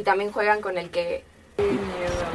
y también juegan con el que...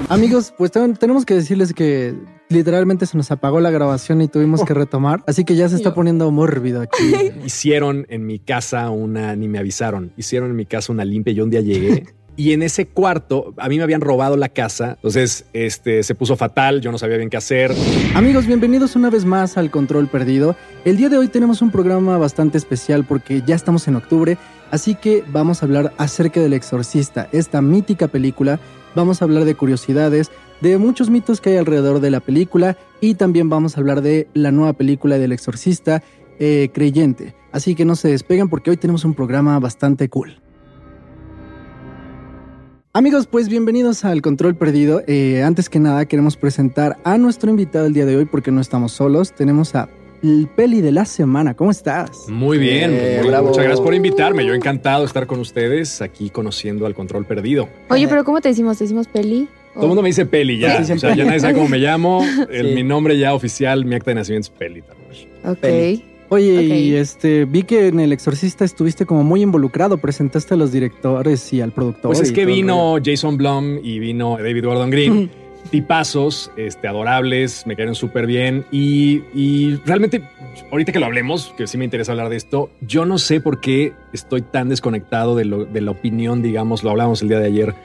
Amigos, pues tenemos que decirles que literalmente se nos apagó la grabación y tuvimos que retomar, así que ya se está poniendo mórbido aquí. Hicieron en mi casa una, ni me avisaron, hicieron en mi casa una limpia. Yo un día llegué y en ese cuarto a mí me habían robado la casa, entonces este se puso fatal, yo no sabía bien qué hacer. Amigos, bienvenidos una vez más al Control Perdido. El día de hoy tenemos un programa bastante especial porque ya estamos en octubre, así que vamos a hablar acerca del Exorcista, esta mítica película. Vamos a hablar de curiosidades, de muchos mitos que hay alrededor de la película y también vamos a hablar de la nueva película del exorcista eh, creyente. Así que no se despeguen porque hoy tenemos un programa bastante cool. Amigos, pues bienvenidos al Control Perdido. Eh, antes que nada queremos presentar a nuestro invitado el día de hoy porque no estamos solos. Tenemos a el peli de la semana. ¿Cómo estás? Muy bien, eh, muchas gracias por invitarme. Yo encantado de estar con ustedes aquí conociendo al Control Perdido. Oye, pero ¿cómo te decimos? ¿Te decimos peli? Todo el mundo me dice Peli ya. o sea, ya nadie sabe cómo me llamo. Mi nombre ya oficial, mi acta de nacimiento es Peli. Ok. Oye, y este, vi que en El Exorcista estuviste como muy involucrado, presentaste a los directores y al productor. Pues es que vino Jason Blum y vino David Gordon Green. tipazos, este, adorables, me cayeron súper bien. Y, y, realmente, ahorita que lo hablemos, que sí me interesa hablar de esto, yo no sé por qué estoy tan desconectado de, lo, de la opinión, digamos, lo hablamos el día de ayer,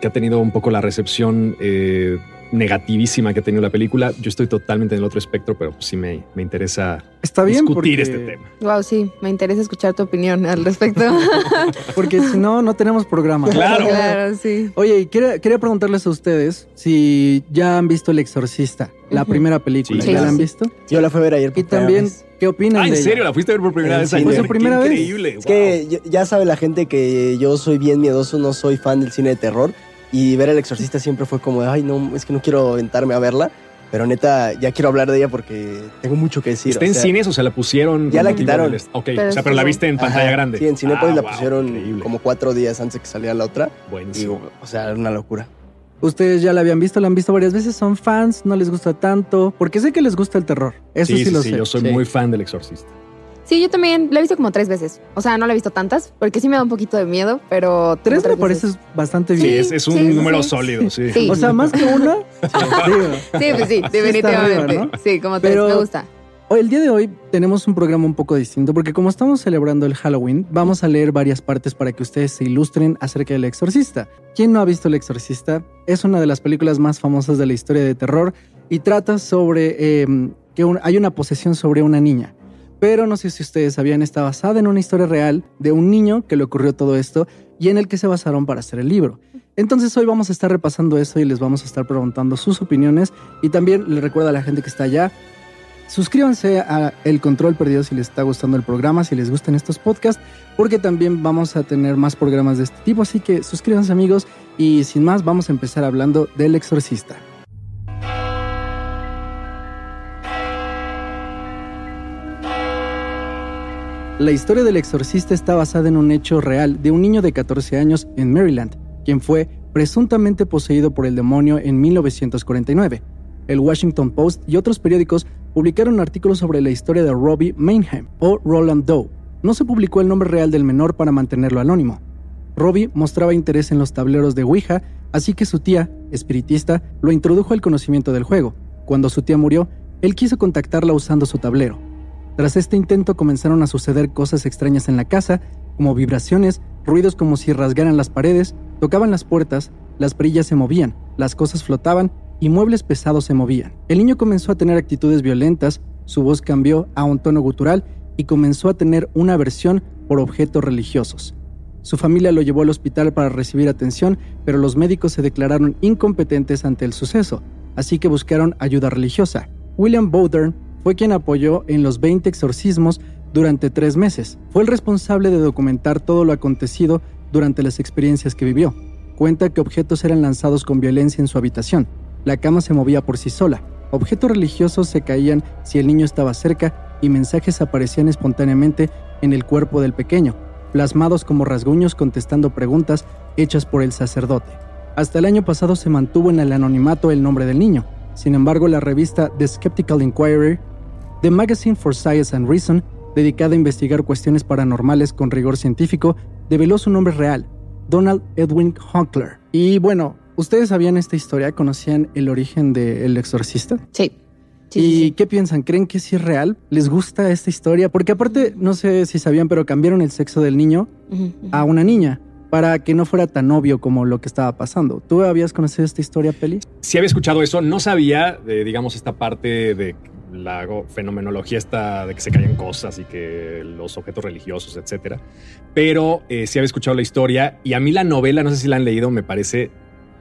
que ha tenido un poco la recepción eh, negativísima que ha tenido la película. Yo estoy totalmente en el otro espectro, pero sí me, me interesa Está bien discutir este tema. Wow, sí, me interesa escuchar tu opinión al respecto. porque si no, no tenemos programa. Claro. claro, sí. Oye, quería, quería preguntarles a ustedes si ya han visto El Exorcista, la primera película. ¿Ya la han visto? Yo la fui a ver ayer por Y también, ¿qué opinan ah, ¿en serio? ¿La fuiste a ver por primera vez ¿Fue su primera vez? Increíble. Es que ya sabe la gente que yo soy bien miedoso, no soy fan del cine de terror. Y ver El Exorcista siempre fue como, ay, no, es que no quiero aventarme a verla. Pero neta, ya quiero hablar de ella porque tengo mucho que decir. ¿Está en cines o se la pusieron? Ya la quitaron. Ok, pero o sea, pero la viste en pantalla grande. Sí, en Cinepolis ah, la pusieron como cuatro días antes de que saliera la otra. Buenísimo. o sea, era una locura. Ustedes ya la habían visto, la han visto varias veces, son fans, no les gusta tanto, porque sé que les gusta el terror. Eso sí, sí, lo sé. yo soy muy fan del Exorcista. Sí, yo también la he visto como tres veces. O sea, no la he visto tantas, porque sí me da un poquito de miedo, pero. Tres me parece bastante bien. Sí, es, un número sólido, sí. O sea, más que una. sí, pues sí, definitivamente. Sí, como tres, me gusta. Hoy, el día de hoy tenemos un programa un poco distinto porque como estamos celebrando el Halloween, vamos a leer varias partes para que ustedes se ilustren acerca del exorcista. ¿Quién no ha visto el exorcista? Es una de las películas más famosas de la historia de terror y trata sobre em, que hay una posesión sobre una niña. Pero no sé si ustedes sabían, está basada en una historia real de un niño que le ocurrió todo esto y en el que se basaron para hacer el libro. Entonces hoy vamos a estar repasando eso y les vamos a estar preguntando sus opiniones y también les recuerdo a la gente que está allá, suscríbanse a El Control Perdido si les está gustando el programa, si les gustan estos podcasts, porque también vamos a tener más programas de este tipo, así que suscríbanse amigos y sin más vamos a empezar hablando del exorcista. La historia del exorcista está basada en un hecho real de un niño de 14 años en Maryland, quien fue presuntamente poseído por el demonio en 1949. El Washington Post y otros periódicos publicaron artículos sobre la historia de Robbie Mainham o Roland Doe. No se publicó el nombre real del menor para mantenerlo anónimo. Robbie mostraba interés en los tableros de Ouija, así que su tía, espiritista, lo introdujo al conocimiento del juego. Cuando su tía murió, él quiso contactarla usando su tablero. Tras este intento comenzaron a suceder cosas extrañas en la casa, como vibraciones, ruidos como si rasgaran las paredes, tocaban las puertas, las perillas se movían, las cosas flotaban y muebles pesados se movían. El niño comenzó a tener actitudes violentas, su voz cambió a un tono gutural y comenzó a tener una aversión por objetos religiosos. Su familia lo llevó al hospital para recibir atención, pero los médicos se declararon incompetentes ante el suceso, así que buscaron ayuda religiosa. William Bowdern fue quien apoyó en los 20 exorcismos durante tres meses. Fue el responsable de documentar todo lo acontecido durante las experiencias que vivió. Cuenta que objetos eran lanzados con violencia en su habitación. La cama se movía por sí sola. Objetos religiosos se caían si el niño estaba cerca y mensajes aparecían espontáneamente en el cuerpo del pequeño, plasmados como rasguños contestando preguntas hechas por el sacerdote. Hasta el año pasado se mantuvo en el anonimato el nombre del niño. Sin embargo, la revista The Skeptical Inquirer The Magazine for Science and Reason, dedicada a investigar cuestiones paranormales con rigor científico, develó su nombre real, Donald Edwin Honkler. Y bueno, ¿ustedes sabían esta historia? ¿Conocían el origen del exorcista? Sí. Sí, ¿Y sí, qué piensan? ¿Creen que sí es real? ¿Les gusta esta historia? Porque aparte, no sé si sabían, pero cambiaron el sexo del niño a una niña para que no fuera tan obvio como lo que estaba pasando. ¿Tú habías conocido esta historia, Peli? Sí había escuchado eso, no sabía, de, digamos, esta parte de la fenomenología esta de que se caen cosas y que los objetos religiosos, etcétera. Pero eh, sí había escuchado la historia y a mí la novela, no sé si la han leído, me parece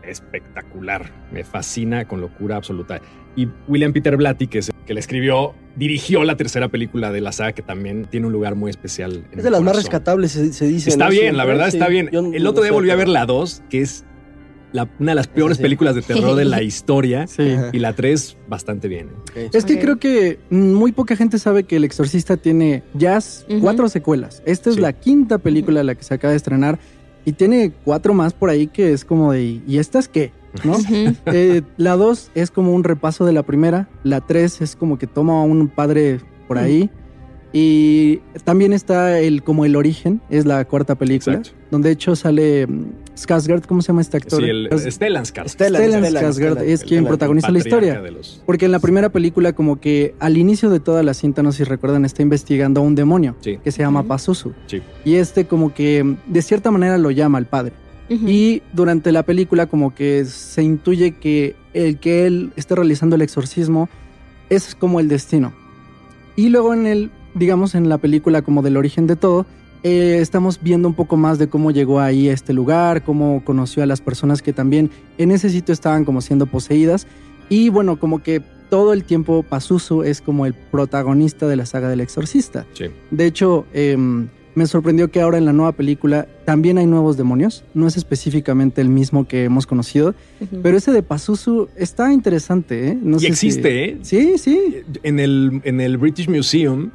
espectacular. Me fascina con locura absoluta. Y William Peter Blatty, que, es, que la escribió, dirigió la tercera película de la saga, que también tiene un lugar muy especial. en Es de las más rescatables, se, se dice. Está ¿no? bien, la verdad sí. está bien. Yo El otro día volví a ver la 2, que es la- una de las peores sí. películas de terror de la historia. Sí. Y la 3, bastante bien. ¿eh? Es que creo que muy poca gente sabe que El Exorcista tiene ya cuatro secuelas. Esta es Sí. la quinta película la que se acaba de estrenar y tiene cuatro más por ahí que es como de ¿y estas qué? ¿No? Eh, la dos es como un repaso de la primera. La tres es como que toma a un padre por ahí. Y también está el como el origen, es la cuarta película, Exacto. donde de hecho sale mm, Skarsgård, ¿cómo se llama este actor? Sí, el Stellan Skarsgård. Stellan, Stellan Stellan, Skarsgård es quien protagoniza la historia. los- Porque en la primera película, como que al inicio de toda la cinta, no sé si recuerdan, está investigando a un demonio Sí, que se llama Ujú. Pazuzu. sí. Y este como que de cierta manera lo llama al padre. Y durante la película como que se intuye que el que él esté realizando el exorcismo es como el destino. Y luego en el, digamos, en la película como del origen de todo, eh, estamos viendo un poco más de cómo llegó ahí a este lugar, cómo conoció a las personas que también en ese sitio estaban como siendo poseídas. Y bueno, como que todo el tiempo Pazuzu es como el protagonista de la saga del exorcista. Sí. De hecho, em, me sorprendió que ahora en la nueva película también hay nuevos demonios. No es específicamente el mismo que hemos conocido, pero ese de Pazuzu está interesante, ¿eh? No y sé si- existe, ¿eh? Sí, sí. En el, en el British Museum,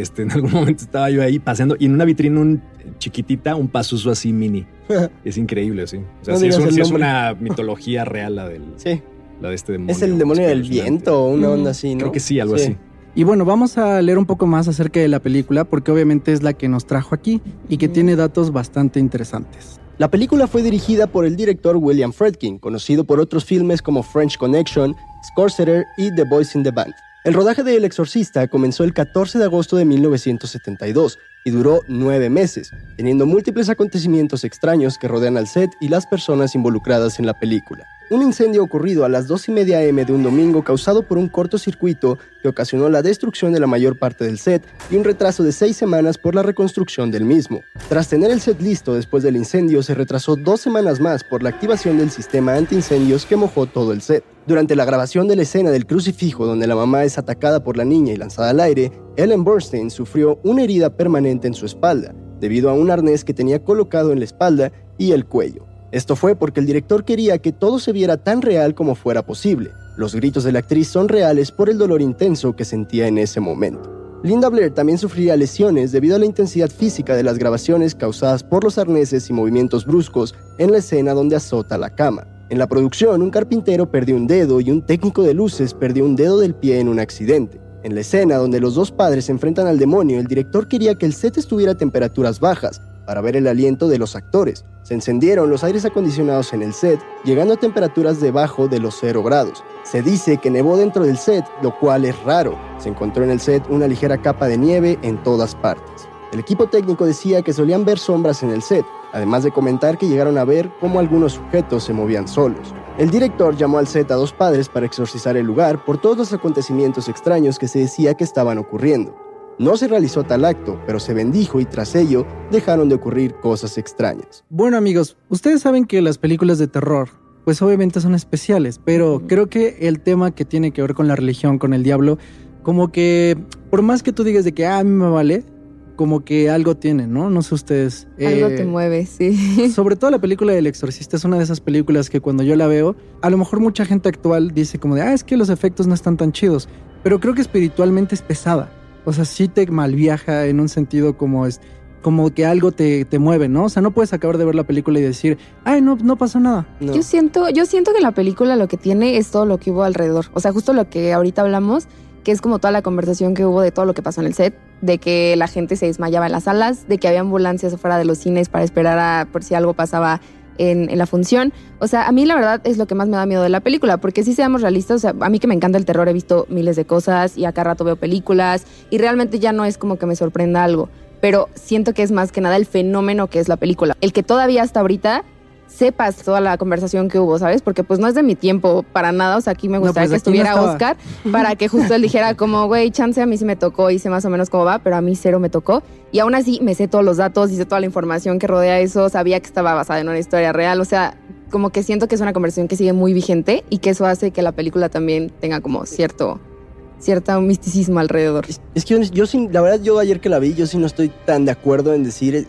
este, en algún momento estaba yo ahí paseando y en una vitrina un, chiquitita, un pasuso así mini. Es increíble, sí. O sea, No sí, es, un- sí una mitología real la, del, Sí, la de este demonio. es el demonio del viento o una onda así, ¿no? Creo que sí, algo así. Y bueno, vamos a leer un poco más acerca de la película porque obviamente es la que nos trajo aquí y que Ujú. tiene datos bastante interesantes. La película fue dirigida por el director William Friedkin, conocido por otros filmes como French Connection, Scorsese y The Boys in the Band. El rodaje de El Exorcista comenzó el 14 de agosto de 1972 y duró nueve meses, teniendo múltiples acontecimientos extraños que rodean al set y las personas involucradas en la película. Un incendio ocurrido a las 2 y media am de un domingo causado por un cortocircuito que ocasionó la destrucción de la mayor parte del set y un retraso de seis semanas por la reconstrucción del mismo. Tras tener el set listo después del incendio, se retrasó dos semanas más por la activación del sistema antiincendios que mojó todo el set. Durante la grabación de la escena del crucifijo donde la mamá es atacada por la niña y lanzada al aire, Ellen Burstyn sufrió una herida permanente en su espalda, debido a un arnés que tenía colocado en la espalda y el cuello. Esto fue porque el director quería que todo se viera tan real como fuera posible. Los gritos de la actriz son reales por el dolor intenso que sentía en ese momento. Linda Blair también sufriría lesiones debido a la intensidad física de las grabaciones causadas por los arneses y movimientos bruscos en la escena donde azota la cama. En la producción, un carpintero perdió un dedo y un técnico de luces perdió un dedo del pie en un accidente. En la escena donde los dos padres se enfrentan al demonio, el director quería que el set estuviera a temperaturas bajas para ver el aliento de los actores. Se encendieron los aires acondicionados en el set, llegando a temperaturas debajo de los 0 grados. Se dice que nevó dentro del set, lo cual es raro. Se encontró en el set una ligera capa de nieve en todas partes. El equipo técnico decía que solían ver sombras en el set, además de comentar que llegaron a ver cómo algunos sujetos se movían solos. El director llamó al set a dos padres para exorcizar el lugar por todos los acontecimientos extraños que se decía que estaban ocurriendo. No se realizó tal acto, pero se bendijo y tras ello dejaron de ocurrir cosas extrañas. Bueno amigos, ustedes saben que las películas de terror, pues obviamente son especiales, pero creo que el tema que tiene que ver con la religión, con el diablo, como que por más que tú digas de que "Ah, a mí me vale, como que algo tiene, ¿no? No sé ustedes. Algo eh, te mueve, sí. Sobre todo la película del exorcista es una de esas películas que cuando yo la veo, a lo mejor mucha gente actual dice como de, ah, es que los efectos no están tan chidos, pero creo que espiritualmente es pesada. O sea, sí te malviaja en un sentido como es como que algo te, te mueve, ¿no? O sea, no puedes acabar de ver la película y decir, ay, no, no pasó nada. No. Yo siento, yo siento que la película lo que tiene es todo lo que hubo alrededor. O sea, justo lo que ahorita hablamos, que es como toda la conversación que hubo de todo lo que pasó en el set, de que la gente se desmayaba en las salas, de que había ambulancias afuera de los cines para esperar a por si algo pasaba en, en, la función. O sea, a mí la verdad es lo que más me da miedo de la película, porque si seamos realistas, o sea, a mí que me encanta el terror, he visto miles de cosas y acá rato veo películas y realmente ya no es como que me sorprenda algo, pero siento que es más que nada el fenómeno que es la película. El que todavía hasta ahorita sepas toda la conversación que hubo, ¿sabes? Porque pues no es de mi tiempo para nada, o sea, aquí me gustaría No, pues, que no estuviera. Oscar para que justo él dijera como, güey, chance a mí sí me tocó y sé más o menos cómo va, pero a mí cero me tocó. Y aún así me sé todos los datos y sé toda la información que rodea eso, sabía que estaba basada en una historia real, o sea, como que siento que es una conversación que sigue muy vigente y que eso hace que la película también tenga como cierto, cierto misticismo alrededor. Es, es que yo, yo la verdad, yo ayer que la vi, yo sí no estoy tan de acuerdo en decir,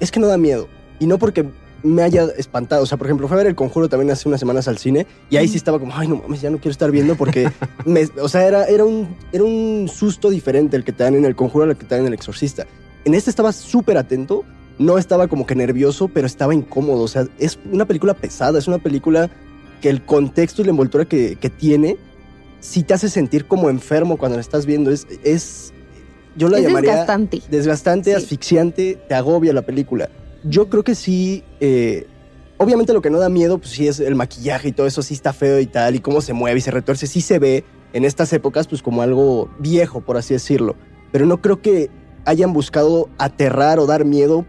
es que no da miedo. Y no porque me haya espantado. O sea, por ejemplo, fue a ver El Conjuro también hace unas semanas al cine y ahí sí estaba como, ay, no mames, ya no quiero estar viendo porque, me- o sea, era, era, un, era un susto diferente el que te dan en El Conjuro al que te dan en El Exorcista. En este estaba súper atento, no estaba como que nervioso, pero estaba incómodo. O sea, es una película pesada, es una película que el contexto y la envoltura que, que tiene sí te hace sentir como enfermo cuando la estás viendo. Es, es yo la es llamaría desgastante. desgastante, Sí. asfixiante, te agobia la película. Yo creo que sí, eh, obviamente lo que no da miedo, pues sí es el maquillaje y todo eso, sí está feo y tal, y cómo se mueve y se retuerce, sí se ve en estas épocas pues como algo viejo, por así decirlo. Pero no creo que hayan buscado aterrar o dar miedo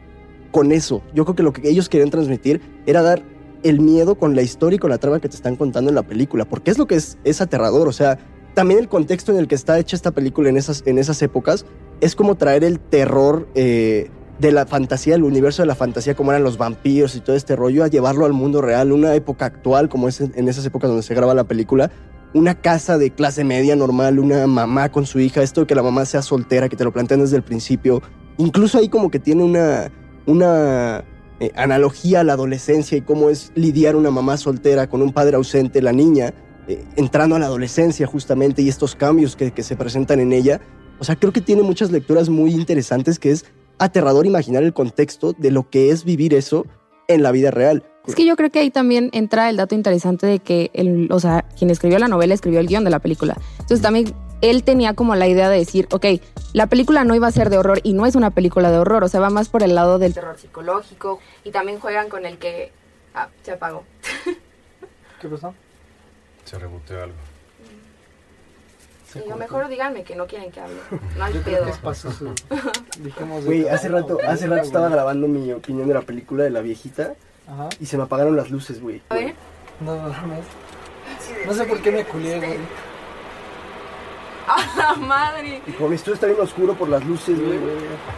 con eso. Yo creo que lo que ellos querían transmitir era dar el miedo con la historia y con la trama que te están contando en la película, porque es lo que es, es aterrador, o sea, también el contexto en el que está hecha esta película en esas, en esas épocas es como traer el terror eh, de la fantasía, el universo de la fantasía, como eran los vampiros y todo este rollo, a llevarlo al mundo real, una época actual, como es en esas épocas donde se graba la película, una casa de clase media normal, una mamá con su hija, esto de que la mamá sea soltera, que te lo plantean desde el principio, incluso ahí como que tiene una, una eh, analogía a la adolescencia y cómo es lidiar una mamá soltera con un padre ausente, la niña, eh, entrando a la adolescencia justamente y estos cambios que, que se presentan en ella. O sea, creo que tiene muchas lecturas muy interesantes que es aterrador imaginar el contexto de lo que es vivir eso en la vida real. Es que yo creo que ahí también entra el dato interesante de que, el, o sea, quien escribió la novela escribió el guion de la película. Entonces también él tenía como la idea de decir, ok, la película no iba a ser de horror y no es una película de horror, o sea, va más por el lado del terror psicológico y también juegan con el que... Ah, se apagó. ¿Qué pasó? Se reboteó algo. Y yo mejor díganme que no quieren que hable. No hay pedo. Dijimos Güey, hace rato, hace rato estaba grabando mi opinión de la película de la viejita Ajá. y se me apagaron las luces, güey. A ver. No, no, no. No sé por qué me culé, güey. ¡A la madre! Y como mi estudio está bien oscuro por las luces, güey.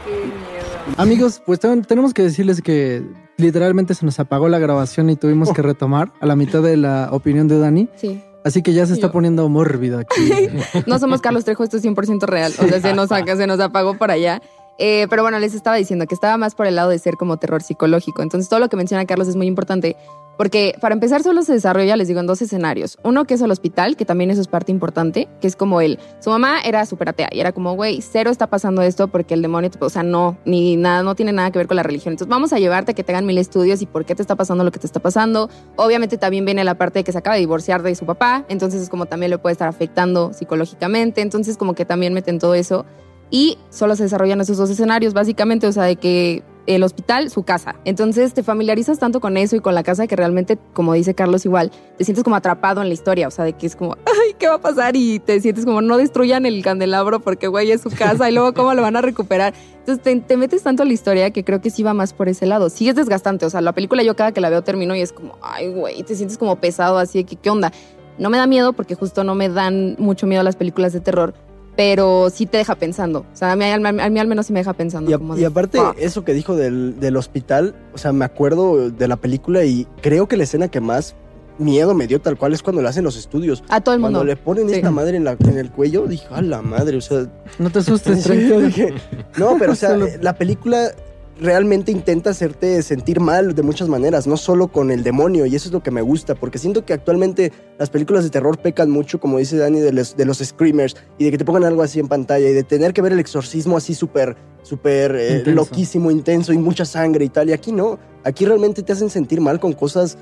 ¡Qué miedo! Amigos, pues ten- tenemos que decirles que literalmente se nos apagó la grabación y tuvimos que retomar a la mitad de la opinión de Dani. Sí. Así que ya se está Yo. poniendo mórbido aquí. No somos Carlos Trejo, esto es 100% real. O sea, se nos, se nos apagó por allá. Eh, pero bueno, les estaba diciendo que estaba más por el lado de ser como terror psicológico. Entonces, todo lo que menciona Carlos es muy importante. Porque para empezar, solo se desarrolla, les digo, en dos escenarios. Uno que es el hospital, que también eso es parte importante, que es como él. Su mamá era súper atea y era como, güey, cero está pasando esto porque el demonio, o sea, no, ni nada, no tiene nada que ver con la religión. Entonces, vamos a llevarte a que te hagan mil estudios y por qué te está pasando lo que te está pasando. Obviamente, también viene la parte de que se acaba de divorciar de su papá, entonces es como también le puede estar afectando psicológicamente. Entonces, como que también meten todo eso. Y solo se desarrollan esos dos escenarios, básicamente, o sea, de que el hospital, su casa. Entonces te familiarizas tanto con eso y con la casa que realmente, como dice Carlos igual, te sientes como atrapado en la historia, o sea, de que es como, ay, ¿qué va a pasar? Y te sientes como, no destruyan el candelabro porque, güey, es su casa y luego cómo lo van a recuperar. Entonces te, te metes tanto en la historia que creo que sí va más por ese lado. Sí es desgastante, o sea, la película yo cada que la veo termino y es como, ay, güey, te sientes como pesado así de que, ¿qué onda? No me da miedo porque justo no me dan mucho miedo las películas de terror, pero sí te deja pensando. O sea, a mí, al- a mí al menos sí me deja pensando. Y, a- como y de, aparte, eso que dijo del, del hospital, o sea, me acuerdo de la película y creo que la escena que más miedo me dio tal cual es cuando le hacen los estudios. a todo el Cuando mundo. le ponen Sí. esta madre en, la, en el cuello, dije, a la madre, o sea, No te asustes, dije, no, pero o sea, la película realmente intenta hacerte sentir mal de muchas maneras, no solo con el demonio, y eso es lo que me gusta, porque siento que actualmente las películas de terror pecan mucho, como dice Dani, de los, de los screamers, y de que te pongan algo así en pantalla, y de tener que ver el exorcismo así súper, súper eh, loquísimo, intenso, y mucha sangre y tal, y aquí no, aquí realmente te hacen sentir mal con cosas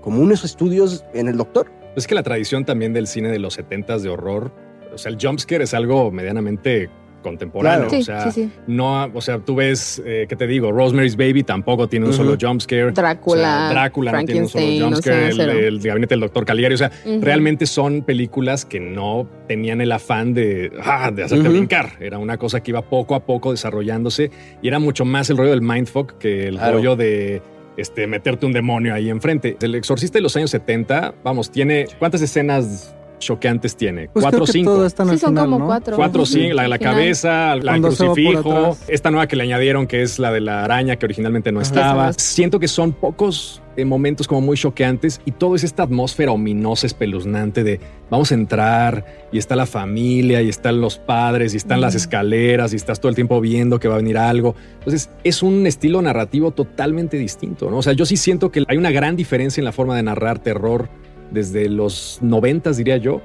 como unos estudios en el doctor. Es que la tradición también del cine de los 70s de horror, o sea, el jumpscare es algo medianamente contemporáneo. Sí, o sea, sí, sí. no, o sea, tú ves, eh, ¿qué te digo? Rosemary's Baby tampoco tiene un solo jumpscare. Drácula, O sea, Drácula no tiene un solo o jumpscare. sea, el, gabinete del doctor Caligari. O sea, realmente son películas que no tenían el afán de, ah, de hacerte brincar. Era una cosa que iba poco a poco desarrollándose y era mucho más el rollo del mindfuck que el Claro. rollo de este, meterte un demonio ahí enfrente. El exorcista de los años 70, vamos, tiene. ¿Cuántas escenas choqueantes tiene? Pues ¿Cuatro o cinco? Sí, son final, como ¿no? cuatro. Cuatro, sí, la de la final. cabeza, la del crucifijo, esta nueva que le añadieron que es la de la araña que originalmente no Ajá. estaba. Siento que son pocos eh, momentos como muy choqueantes y todo es esta atmósfera ominosa, espeluznante de vamos a entrar y está la familia y están los padres y están las escaleras y estás todo el tiempo viendo que va a venir algo. Entonces es un estilo narrativo totalmente distinto, ¿no? O sea, yo sí siento que hay una gran diferencia en la forma de narrar terror desde los noventas, diría yo,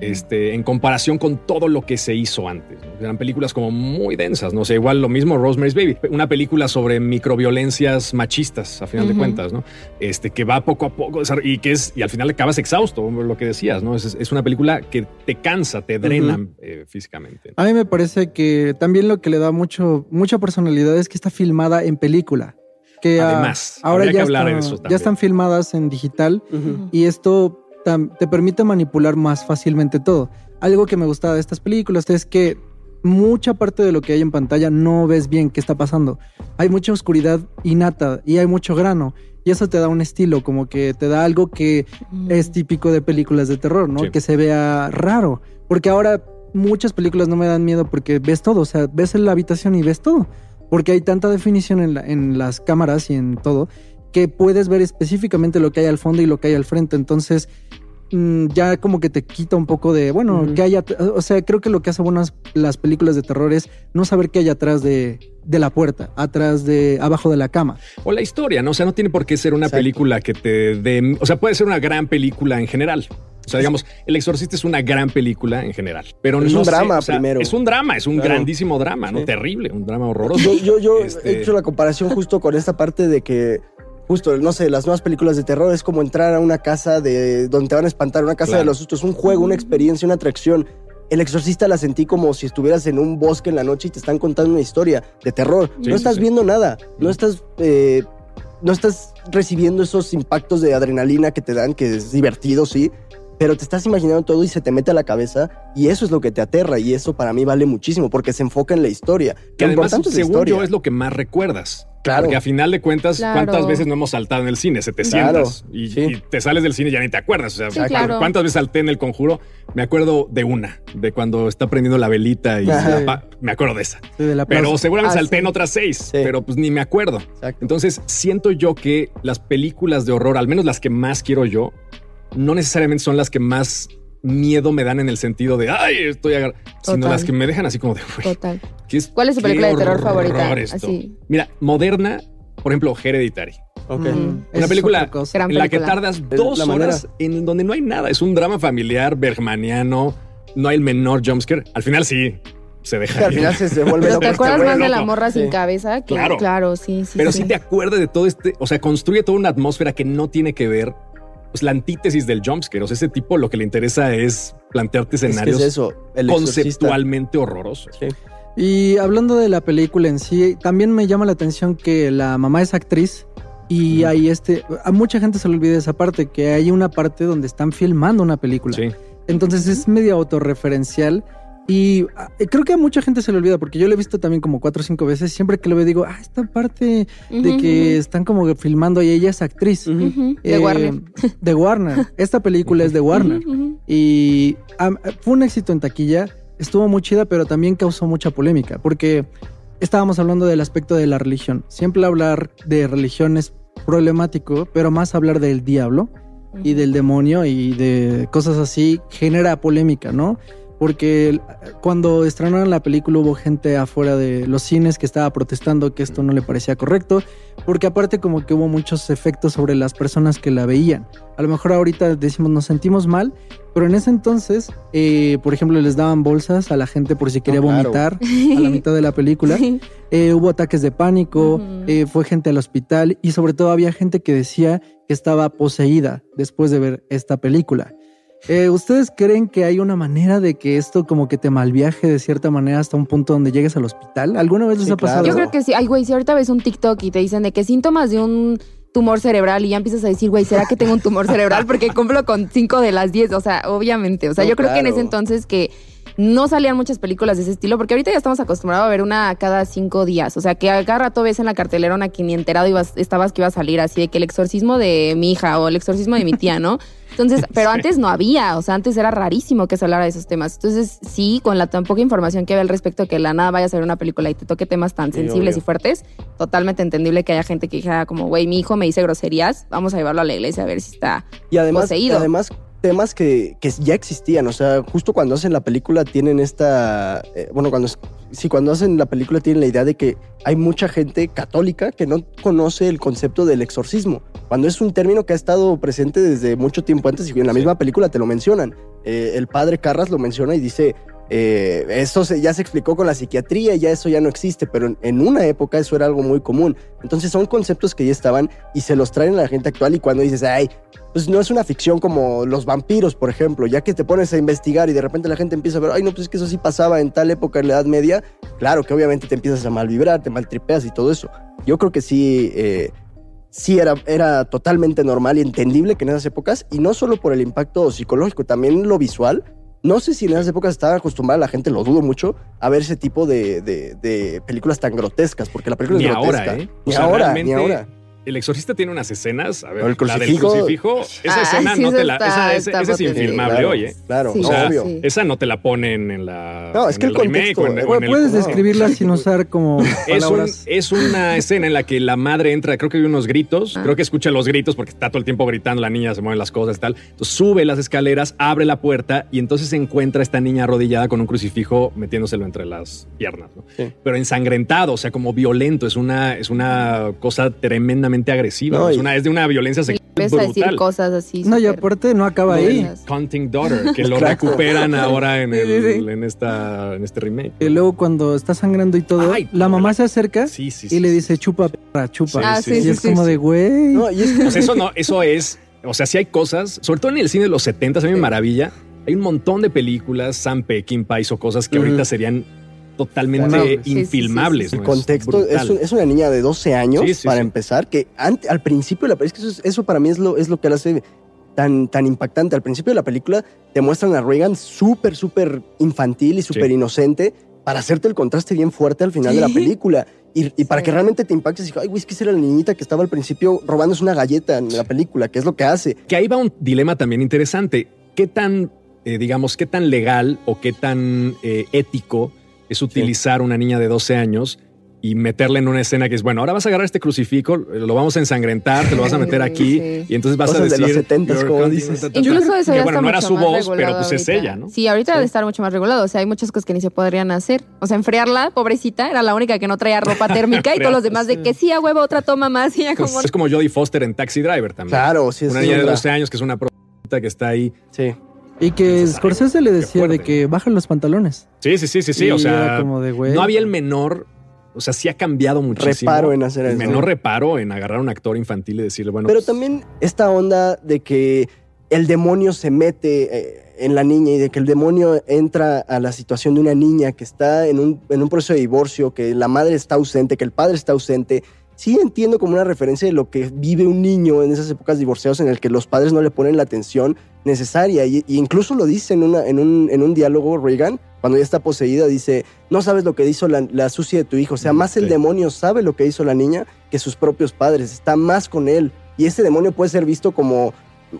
este, en comparación con todo lo que se hizo antes. Eran películas como muy densas, no sé, igual lo mismo Rosemary's Baby, una película sobre microviolencias machistas, a final de cuentas, ¿no? Este, que va poco a poco y que es, y al final acabas exhausto, lo que decías, ¿no? Es, es una película que te cansa, te drena eh, físicamente. A mí me parece que también lo que le da mucho, mucha personalidad es que está filmada en película. Que ah, Además, ahora ya, que hablar está- de eso ya también. están filmadas en digital y esto te permite manipular más fácilmente todo. Algo que me gustaba de estas películas es que mucha parte de lo que hay en pantalla no ves bien qué está pasando. Hay mucha oscuridad innata y hay mucho grano. Y eso te da un estilo, como que te da algo que Mm. es típico de películas de terror, ¿no? Sí. Que se vea raro. Porque ahora muchas películas no me dan miedo porque ves todo, o sea, ves en la habitación y ves todo. Porque hay tanta definición en, la- en las cámaras y en todo que puedes ver específicamente lo que hay al fondo y lo que hay al frente. Entonces, ya como que te quita un poco de, bueno, que hay at- O sea, creo que lo que hace buenas las películas de terror es no saber qué hay atrás de, de la puerta, atrás de, abajo de la cama. O la historia, ¿no? O sea, no tiene por qué ser una Exacto. película que te dé. O sea, puede ser una gran película en general. O sea, digamos, El Exorcista es una gran película en general. Pero Pero es no un sé, drama o sea, primero. Es un drama, es un Claro. grandísimo drama, ¿no? Sí. Terrible, un drama horroroso. Yo, yo, yo Este- he hecho la comparación justo con esta parte de que, justo, no sé, las nuevas películas de terror es como entrar a una casa de donde te van a espantar, una casa Claro. de los sustos, un juego, una experiencia, una atracción. El exorcista la sentí como si estuvieras en un bosque en la noche y te están contando una historia de terror. Sí, no estás sí. viendo nada, no Ujú. estás, eh, no estás recibiendo esos impactos de adrenalina que te dan, que es divertido, sí, pero te estás imaginando todo y se te mete a la cabeza y eso es lo que te aterra y eso para mí vale muchísimo porque se enfoca en la historia. Que Lo además, importante es la según historia. yo, es lo que más recuerdas. Claro. Porque a final de cuentas, Claro. ¿cuántas veces no hemos saltado en el cine? Se te Claro, sientas y, sí. y te sales del cine y ya ni te acuerdas. O sea, Sí, claro. ¿cuántas veces salté en el conjuro? Me acuerdo de una, de cuando está prendiendo la velita y apa- me acuerdo de esa. Sí, de la Pero seguramente Ah, salté sí. en otras seis, Sí. pero pues ni me acuerdo. Exacto. Entonces, siento yo que las películas de horror, al menos las que más quiero yo, no necesariamente son las que más miedo me dan en el sentido de, ay, estoy agar-", sino Total. las que me dejan así como de, "Güey, Total. ¿qué es- ¿Cuál es tu película de terror favorita? esto?". Así. Mira, moderna, por ejemplo, Hereditary. Ok. Mm, Una película en la que tardas dos la manera. horas en donde no hay nada. Es un drama familiar, bergmaniano, no hay el menor jumpscare. Al final sí se deja. Al ir. final se, se vuelve Pero te este acuerdas más de la morra sin Sí. cabeza que Claro. claro, sí, sí. Pero sí te acuerdas de todo este, o sea, construye toda una atmósfera que no tiene que ver, pues la antítesis del jumpscare. O sea, ese tipo lo que le interesa es plantearte Es que escenarios es eso, el exorcista. conceptualmente horrorosos. Sí. Y hablando de la película en sí, también me llama la atención que la mamá es actriz y hay este, a mucha gente se le olvida esa parte, que hay una parte donde están filmando una película. Sí. Entonces es medio autorreferencial y ah, creo que a mucha gente se le olvida porque yo lo he visto también como cuatro o cinco veces. Siempre que lo veo digo, ah, esta parte de que están como filmando y ella es actriz. De Eh, Warner. De Warner. Esta película es de Warner. Y am, fue un éxito en taquilla, estuvo muy chida, pero también causó mucha polémica, porque estábamos hablando del aspecto de la religión. Siempre hablar de religión es problemático, pero más hablar del diablo y del demonio y de cosas así genera polémica, ¿no? Porque cuando estrenaron la película hubo gente afuera de los cines que estaba protestando que esto no le parecía correcto, porque aparte como que hubo muchos efectos sobre las personas que la veían. A lo mejor ahorita decimos nos sentimos mal, pero en ese entonces, eh, por ejemplo, les daban bolsas a la gente por si quería claro. vomitar a la mitad de la película. Sí. Eh, hubo ataques de pánico, eh, fue gente al hospital y sobre todo había gente que decía que estaba poseída después de ver esta película. Eh, ¿Ustedes creen que hay una manera de que esto como que te malviaje de cierta manera hasta un punto donde llegues al hospital? ¿Alguna vez les Sí, ha pasado? Yo creo que sí. Ay, güey, si ahorita ves un TikTok y te dicen de que síntomas de un tumor cerebral y ya empiezas a decir, güey, ¿será que tengo un tumor cerebral? Porque cumplo con 5 de las 10. O sea, obviamente. O sea, No, yo creo que en ese entonces que no salían muchas películas de ese estilo, porque ahorita ya estamos acostumbrados a ver una cada cinco días. O sea, que a cada rato ves en la cartelera una que ni enterado ibas, estabas que iba a salir así de que el exorcismo de mi hija o el exorcismo de mi tía, ¿no? Entonces, pero antes no había, o sea, antes era rarísimo que se hablara de esos temas. Entonces, sí, con la tan poca información que había al respecto, que la nada vayas a ver una película y te toque temas tan Sí, sensibles obvio. y fuertes, totalmente entendible que haya gente que dijera como, güey, mi hijo me dice groserías, vamos a llevarlo a la iglesia a ver si está... Y además, poseído. además temas que, que ya existían, o sea, justo cuando hacen la película tienen esta, eh, bueno, cuando, sí, cuando hacen la película tienen la idea de que hay mucha gente católica que no conoce el concepto del exorcismo, cuando es un término que ha estado presente desde mucho tiempo antes y en la Sí. misma película te lo mencionan. Eh, el padre Carras lo menciona y dice, eh, eso se- ya se explicó con la psiquiatría ya eso ya no existe, pero en, una época eso era algo muy común. Entonces son conceptos que ya estaban y se los traen a la gente actual y cuando dices, ay, pues no es una ficción como los vampiros, por ejemplo, ya que te pones a investigar y de repente la gente empieza a ver, ay, no, pues es que eso sí pasaba en tal época, en la Edad Media, claro que obviamente te empiezas a malvibrar, te maltripeas y todo eso. Yo creo que sí, eh, sí era, era totalmente normal y entendible que en esas épocas, y no solo por el impacto psicológico, también lo visual. No sé si en esas épocas estaba acostumbrada la gente, lo dudo mucho, a ver ese tipo de, de- de películas tan grotescas, porque la película Ni es grotesca. ahora, ¿eh? Ni O sea, ahora, ni ahora. El exorcista tiene unas escenas, a ver, el la del crucifijo. esa Ah, escena sí, no te la, está- esa, esa- está esa es infilmable claro, hoy, ¿eh? Claro, Sí, O no, sea, obvio. Esa no te la ponen en la. No, es en que el remake contexto, o en- eh, o en el- Puedes no. describirla sin usar como Es, un- es una escena en la que la madre entra, creo que hay unos gritos, Ah. creo que escucha los gritos porque está todo el tiempo gritando, la niña se mueven las cosas y tal. Entonces sube las escaleras, abre la puerta y entonces se encuentra esta niña arrodillada con un crucifijo metiéndoselo entre las piernas, ¿no? Sí. Pero ensangrentado, o sea, como violento, es una, es una cosa tremendamente agresiva, No, es, una, es de una violencia sexual Empieza a decir brutal. cosas así. No, y aparte no acaba ahí. Hunting Daughter, que lo Exacto. recuperan ahora en, el- sí, sí. en, esta, en este remake. Y luego cuando está sangrando y todo, Ay, la mamá la- se acerca Sí, sí, y sí, le sí. dice chupa, perra, chupa. Ah, Sí, sí, y sí, es sí, como sí. de güey. No, y es que O sea, eso no, eso es. O sea, sí hay cosas, sobre todo en el cine de los 70, a mí me maravilla. Hay un montón de películas, Sam Peckinpah hizo cosas que ahorita serían totalmente. Sí, sí, infilmables. sí. El contexto es, un- es una niña de 12 años, Sí, sí, para sí. empezar, que ante- al principio de la película, es que eso, es- eso para mí es lo, es lo que la hace tan, tan impactante. Al principio de la película te muestran a Reagan súper, súper infantil y súper Sí. inocente para hacerte el contraste bien fuerte al final de la película. Y, y para Sí. que realmente te impactes y digas, ay, güey, es que era la niñita que estaba al principio robándose una galleta en la película, que es lo que hace. Que ahí va un dilema también interesante. ¿Qué tan, eh, digamos, qué tan legal o qué tan eh, ético es utilizar una niña de 12 años y meterla en una escena que es, bueno, ahora vas a agarrar este crucifijo, lo vamos a ensangrentar, te lo vas a meter aquí Sí. y entonces vas a Cosas de decir... los 70s, "You're como counting dices". ta, ta, ta". Incluso eso Que, ya bueno, está no era mucho su más voz, pero regulado pues es ella, ¿no? Sí, ahorita Sí. debe estar mucho más regulado. O sea, hay muchas cosas que ni se podrían hacer. O sea, enfriarla, pobrecita, era la única que no traía ropa térmica y todos los demás de que sí, a huevo, otra toma más. Y ya Pues como... es como Jodie Foster en Taxi Driver también. Claro, sí, es Una niña de otra. 12 años que es una prostituta que está ahí. Sí. Y que Entonces, Scorsese le decía de que bajan los pantalones. Sí, sí, sí, sí, sí. Y o sea, como de, güey. no había el menor, o sea, sí ha cambiado muchísimo. Reparo en hacer el eso. menor reparo en agarrar a un actor infantil y decirle, bueno, Pero pues, también esta onda de que el demonio se mete eh, en la niña y de que el demonio entra a la situación de una niña que está en un, en un proceso de divorcio, que la madre está ausente, que el padre está ausente. Sí entiendo como una referencia de lo que vive un niño en esas épocas divorciados en el que los padres no le ponen la atención necesaria. Y, y incluso lo dice en, una, en, un, en un diálogo Reagan, cuando ya está poseída, dice, no sabes lo que hizo la, la sucia de tu hijo. O sea, más el Sí. demonio sabe lo que hizo la niña que sus propios padres. Está más con él. Y ese demonio puede ser visto como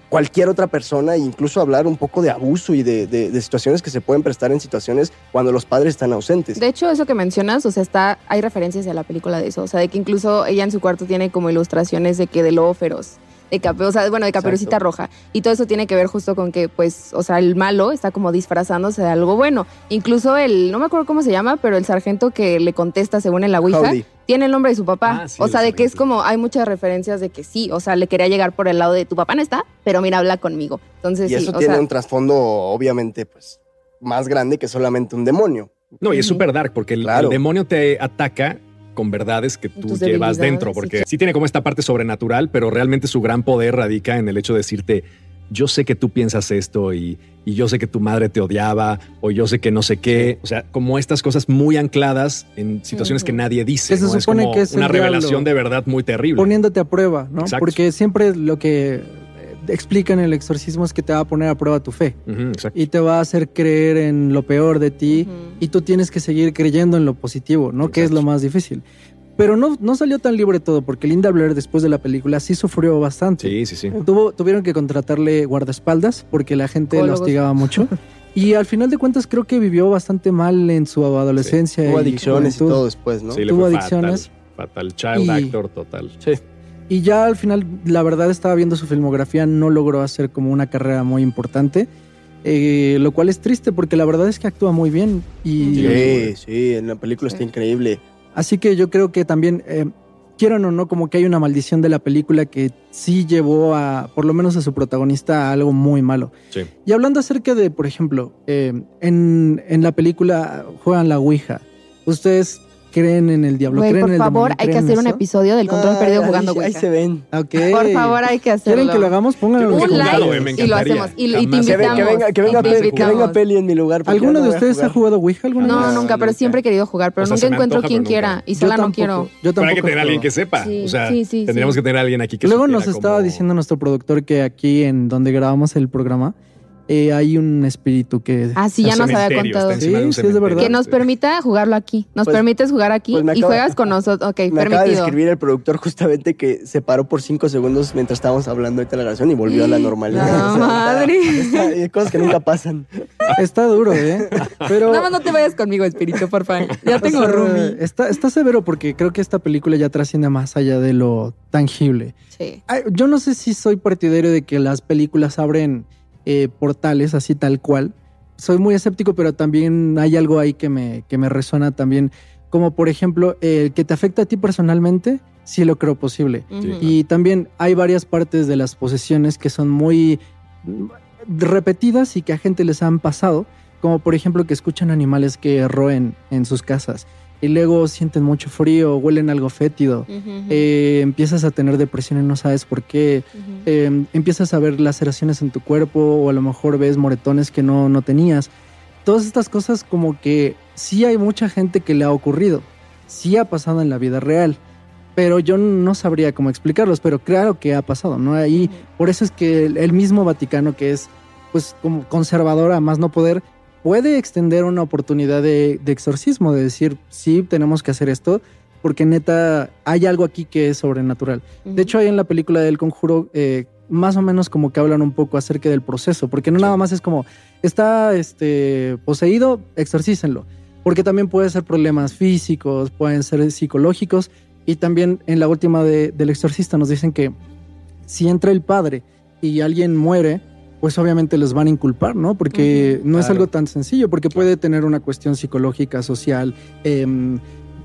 cualquier otra persona incluso hablar un poco de abuso y de, de- de situaciones que se pueden prestar en situaciones cuando los padres están ausentes. De hecho, eso que mencionas, o sea, está, hay referencias a la película de eso. O sea, de que incluso ella en su cuarto tiene como ilustraciones de que de lobo feroz. De cape, o sea, bueno, de caperucita Exacto. roja. Y todo eso tiene que ver justo con que, pues, o sea, el malo está como disfrazándose de algo bueno. Incluso el, no me acuerdo cómo se llama, pero el sargento que le contesta según en la Ouija, Howdy. tiene el nombre de su papá. Ah, sí, o sea, de que es como, hay muchas referencias de que sí, o sea, le quería llegar por el lado de tu papá no está, pero mira, habla conmigo. Entonces, Y sí, eso o tiene sea, un trasfondo, obviamente, pues, más grande que solamente un demonio. no, y es súper dark porque el, Claro. el demonio te ataca con verdades que tú llevas dentro, porque sí tiene como esta parte sobrenatural, pero realmente su gran poder radica en el hecho de decirte, yo sé que tú piensas esto y, y yo sé que tu madre te odiaba o yo sé que no sé qué. O sea, como estas cosas muy ancladas en situaciones que nadie dice. Que se ¿no? Es supone como que es una diablo. revelación de verdad muy terrible. Poniéndote a prueba, ¿no? Exacto. Porque siempre lo que eh, explica en el exorcismo es que te va a poner a prueba tu fe y te va a hacer creer en lo peor de ti y tú tienes que seguir creyendo en lo positivo, ¿no? Que es lo más difícil. Pero no, no salió tan libre todo, porque Linda Blair después de la película sí sufrió bastante. Sí, sí, sí. Tuvo, tuvieron que contratarle guardaespaldas porque la gente la hostigaba mucho. Y al final de cuentas creo que vivió bastante mal en su adolescencia. Hubo y adicciones y todo después, ¿no? Sí, le Tuvo fue adicciones. Fatal, fatal. Child Y- actor total. Sí. Y ya al final, la verdad, estaba viendo su filmografía, no logró hacer como una carrera muy importante. eh, lo cual es triste porque la verdad es que actúa muy bien. Y Sí, sí, en la película está increíble. así que yo creo que también, eh, quieran o no, como que hay una maldición de la película que sí llevó a, por lo menos a su protagonista, a algo muy malo. Sí. Y hablando acerca de, por ejemplo, eh, en, en la película juegan la Ouija. ¿Ustedes creen en el diablo? Güey, ¿Creen por en el favor, demonio? hay que ¿Creen hacer un eso? episodio del control Ah, perdido ahí- jugando Ahí Ouija. se ven. Ok. Por favor, hay que hacerlo. ¿Quieren que lo hagamos? Pónganlo en los Un me y lo encantaría. hacemos. Y, y te Jamás he Que, ve- invitamos. que venga, que, venga y te Pe- que invitamos. venga Peli en mi lugar. porque ¿Alguno no de voy a ustedes ha jugar. jugado Ouija alguna No, vez? nunca, pero siempre he querido jugar, pero O sea, nunca me encuentro antoja, quien pero quiera. nunca. Y Yo sola no tampoco, quiero. Yo Pero hay que tener a alguien que sepa. Sí, o sea, sí, sí, tendríamos sí. que tener a alguien aquí que Luego supiera nos estaba cómo- diciendo nuestro productor que aquí en donde grabamos el programa eh, hay un espíritu que... Ah, sí, ya nos había contado. Sí, sí, es de verdad. Que nos permita jugarlo aquí. Nos Pues- permites jugar aquí pues y juegas con nosotros. Ok, Me acaba de permitido. escribir el productor justamente que se paró por cinco segundos mientras estábamos hablando ahorita de la grabación y volvió a la normalidad. La O sea, madre. está- hay cosas que nunca pasan. Está duro, ¿eh? Pero... Nada más no te vayas conmigo, espíritu, por favor. Ya o tengo sea, roomie. Está, está severo porque creo que esta película ya trasciende más allá de lo tangible. Sí. Ay, Yo no sé si soy partidario de que las películas abren eh, portales así tal cual. Soy muy escéptico, pero también hay algo ahí que me, que me resuena también. Como por ejemplo, el que te afecta a ti personalmente, sí lo creo posible. Y también hay varias partes de las posesiones que son muy repetidas y que a gente les han pasado, como por ejemplo que escuchan animales que roen en sus casas y luego sienten mucho frío, huelen algo fétido, eh, empiezas a tener depresión y no sabes por qué, eh, empiezas a ver laceraciones en tu cuerpo o a lo mejor ves moretones que no, no tenías. Todas estas cosas como que sí hay mucha gente que le ha ocurrido, sí ha pasado en la vida real, pero yo no sabría cómo explicarlos, pero claro que ha pasado, ¿no? Ahí, por eso es que el, el mismo Vaticano, que es pues como conservador a más no poder, puede extender una oportunidad de, de exorcismo, de decir, sí, tenemos que hacer esto, porque neta hay algo aquí que es sobrenatural. De hecho, ahí en la película del conjuro, eh, más o menos como que hablan un poco acerca del proceso, porque no Sí. nada más es como, está este, poseído, exorcícenlo, porque también puede ser problemas físicos, pueden ser psicológicos, y también en la última de- del exorcista nos dicen que si entra el padre y alguien muere, pues obviamente les van a inculpar, ¿no? Porque no es Claro. algo tan sencillo, porque puede tener una cuestión psicológica, social, em,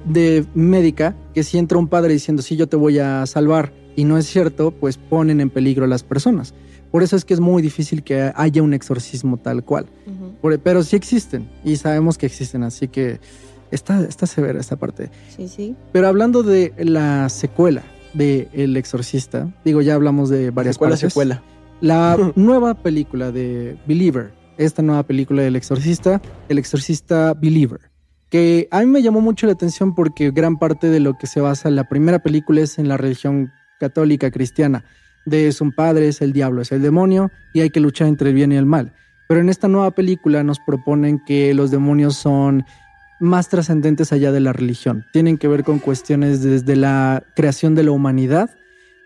de médica, que si entra un padre diciendo, sí, yo te voy a salvar, y no es cierto, pues ponen en peligro a las personas. Por eso es que es muy difícil que haya un exorcismo tal cual. Por- pero sí existen, y sabemos que existen, así que está, está severa esta parte. Sí, sí. Pero hablando de la secuela de El Exorcista, digo, ya hablamos de varias Secuela, partes. secuela. La nueva película de Believer, esta nueva película del Exorcista, El Exorcista Believer, que a mí me llamó mucho la atención porque gran parte de lo que se basa en la primera película es en la religión católica cristiana, de es un padre, es el diablo, es el demonio y hay que luchar entre el bien y el mal. Pero en esta nueva película nos proponen que los demonios son más trascendentes allá de la religión. Tienen que ver con cuestiones desde la creación de la humanidad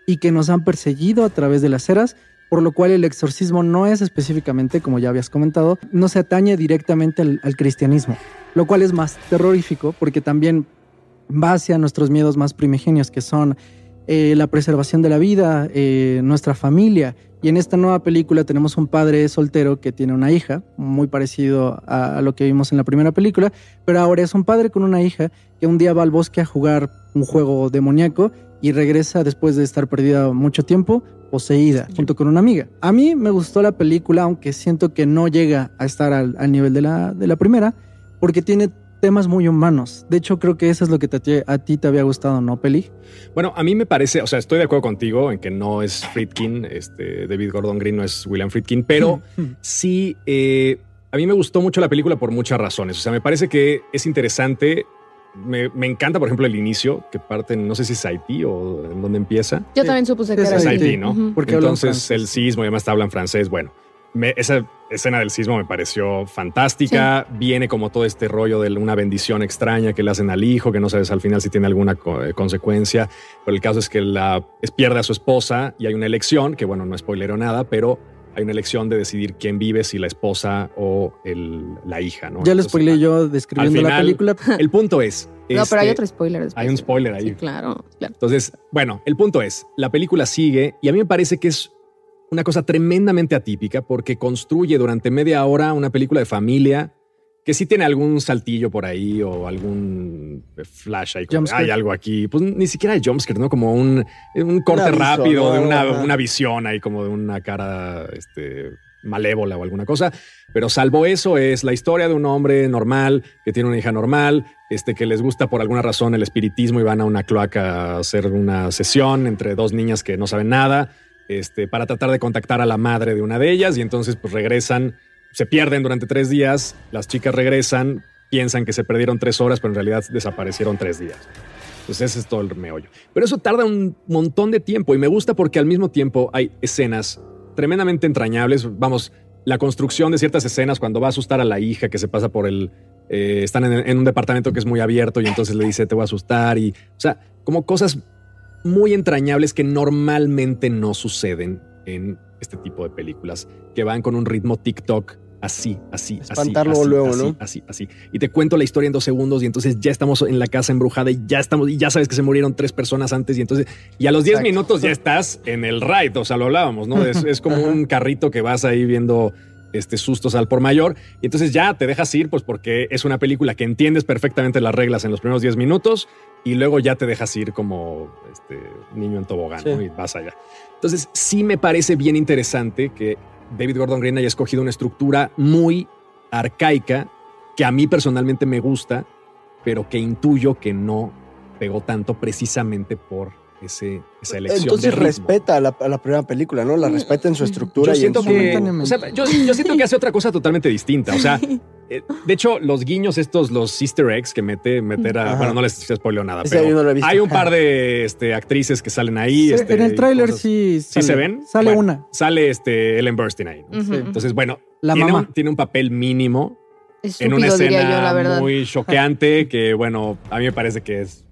y que nos han perseguido a través de las eras, por lo cual el exorcismo no es específicamente, como ya habías comentado, no se atañe directamente al, cristianismo, lo cual es más terrorífico porque también va hacia nuestros miedos más primigenios, que son eh, la preservación de la vida, eh, nuestra familia. Y en esta nueva película tenemos un padre soltero que tiene una hija, muy parecido a, a lo que vimos en la primera película, pero ahora es un padre con una hija que un día va al bosque a jugar un juego demoníaco y regresa después de estar perdida mucho tiempo, poseída, junto con una amiga. A mí me gustó la película, aunque siento que no llega a estar al, al nivel de la, de la primera, porque tiene temas muy humanos. De hecho, creo que eso es lo que te- a ti te había gustado, ¿no, Peli? Bueno, a mí me parece, o sea, estoy de acuerdo contigo en que no es Friedkin, este, David Gordon Green no es William Friedkin, pero sí, eh, a mí me gustó mucho la película por muchas razones. O sea, me parece que es interesante. Me, me encanta, por ejemplo, el inicio, que parte, en- no sé si es Haití o en dónde empieza. Yo también supuse que Es era Haití. Haití, ¿no? Porque Entonces el sismo y además hablan francés. Bueno, me- esa escena del sismo me pareció fantástica. Viene como todo este rollo de una bendición extraña que le hacen al hijo, que no sabes al final si tiene alguna co- eh, consecuencia. Pero el caso es que la, es, pierde a su esposa y hay una elección, que bueno, no spoilero nada, pero hay una elección de decidir quién vive, si la esposa o el- la hija, ¿no? Ya lo spoilé yo describiendo la película. El punto es... No, pero hay este, otro spoiler después. hay un spoiler ahí. Sí, claro, claro. Entonces, bueno, el punto es, la película sigue y a mí me parece que es una cosa tremendamente atípica porque construye durante media hora una película de familia que sí tiene algún saltillo por ahí o algún flash ahí, como, hay algo aquí, pues ni siquiera hay jumpscare, ¿no? Como un, un corte aviso, rápido de ¿no? una, una visión ahí como de una cara este, malévola o alguna cosa. Pero salvo eso, es la historia de un hombre normal que tiene una hija normal, este, que les gusta por alguna razón el espiritismo y van a una cloaca a hacer una sesión entre dos niñas que no saben nada, este, para tratar de contactar a la madre de una de ellas y entonces pues regresan, se pierden durante tres días, las chicas regresan, piensan que se perdieron tres horas, pero en realidad desaparecieron tres días. Entonces ese es todo el meollo. Pero eso tarda un montón de tiempo y me gusta porque al mismo tiempo hay escenas tremendamente entrañables. Vamos, la construcción de ciertas escenas cuando va a asustar a la hija que se pasa por el... eh, están en, en un departamento que es muy abierto y entonces le dice te voy a asustar y... O sea, como cosas muy entrañables que normalmente no suceden en este tipo de películas, que van con un ritmo TikTok así, así, así, Espantarlo así, luego, así, ¿no? así, así. Y te cuento la historia en dos segundos y entonces ya estamos en la casa embrujada y ya estamos, y ya sabes que se murieron tres personas antes y entonces, y a los 10 Exacto. minutos ya estás en el ride, o sea, lo hablábamos, ¿no? Es, es como un carrito que vas ahí viendo este, sustos al por mayor y entonces ya te dejas ir, pues porque es una película que entiendes perfectamente las reglas en los primeros 10 minutos y luego ya te dejas ir como este niño en tobogán Sí. ¿no? y vas allá. Entonces sí me parece bien interesante que David Gordon Green haya escogido una estructura muy arcaica que a mí personalmente me gusta, pero que intuyo que no pegó tanto precisamente por ese, esa elección Entonces de ritmo. respeta a la, a la primera película, ¿no? La respeta en su estructura Yo y en siento su... que, Momentáneamente. o sea, yo, yo siento que hace otra cosa totalmente distinta. O sea, eh, de hecho, los guiños estos, los Easter eggs que mete, meter a, Ajá. bueno, no les spoileo nada, Ese pero no lo he visto. hay un par de este, actrices que salen ahí. Sí, este, en el tráiler sí, ¿Sí se ven? Sale Bueno, una. Sale este Ellen Burstyn ahí. Entonces, bueno, La tiene, mamá. Un, tiene un papel mínimo Es en una escena yo, la verdad. muy choqueante que, bueno, a mí me parece que es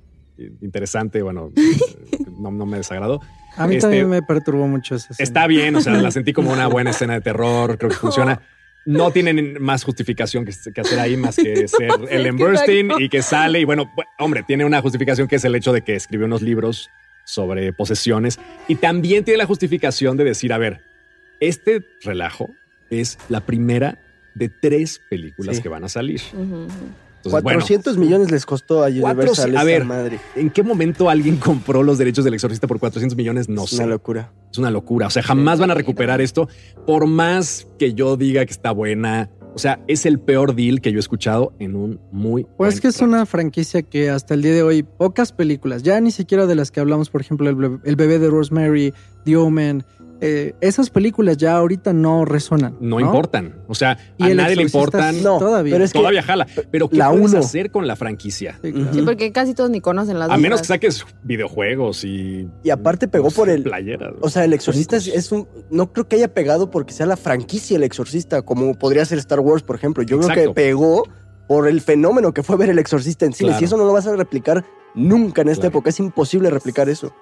interesante. Bueno, no, no me desagradó. A mí Este- también me perturbó mucho esa escena. Está bien, o sea, la sentí como una buena escena de terror, creo que funciona. No tienen más justificación que, que hacer ahí más que ser Ellen Burstyn y que sale. Y bueno, bu- hombre, tiene una justificación que es el hecho de que escribió unos libros sobre posesiones y también tiene la justificación de decir, a ver, este relajo es la primera de tres películas Sí. que van a salir. Ujú. Entonces, bueno, 400 millones les costó a Cuatro- Universal a esta ver, madre. ¿en qué momento alguien compró los derechos del exorcista por 400 millones? No es sé. una locura. Es una locura. O sea, jamás van a recuperar esto. Por más que yo diga que está buena. O sea, es el peor deal que yo he escuchado en un muy. Pues buen es que es rato. una franquicia que hasta el día de hoy, pocas películas, ya ni siquiera de las que hablamos, por ejemplo, El bebé de Rosemary, The Omen, eh, esas películas ya ahorita no resuenan. No, No, importan. O sea, Y a nadie le importan. No, todavía. pero es que Todavía jala. Pero ¿qué la puedes uno. hacer con la franquicia? Sí, claro. Sí, porque casi todos ni conocen las A menos que saques videojuegos y. Y aparte pegó por el- Playeras. O sea, el exorcista es, es un... No creo que haya pegado porque sea la franquicia el exorcista, como podría ser Star Wars, por ejemplo. Yo creo que pegó por el fenómeno que fue ver el exorcista en cine. Claro. Si eso no lo vas a replicar nunca en esta Claro. época, es imposible replicar eso.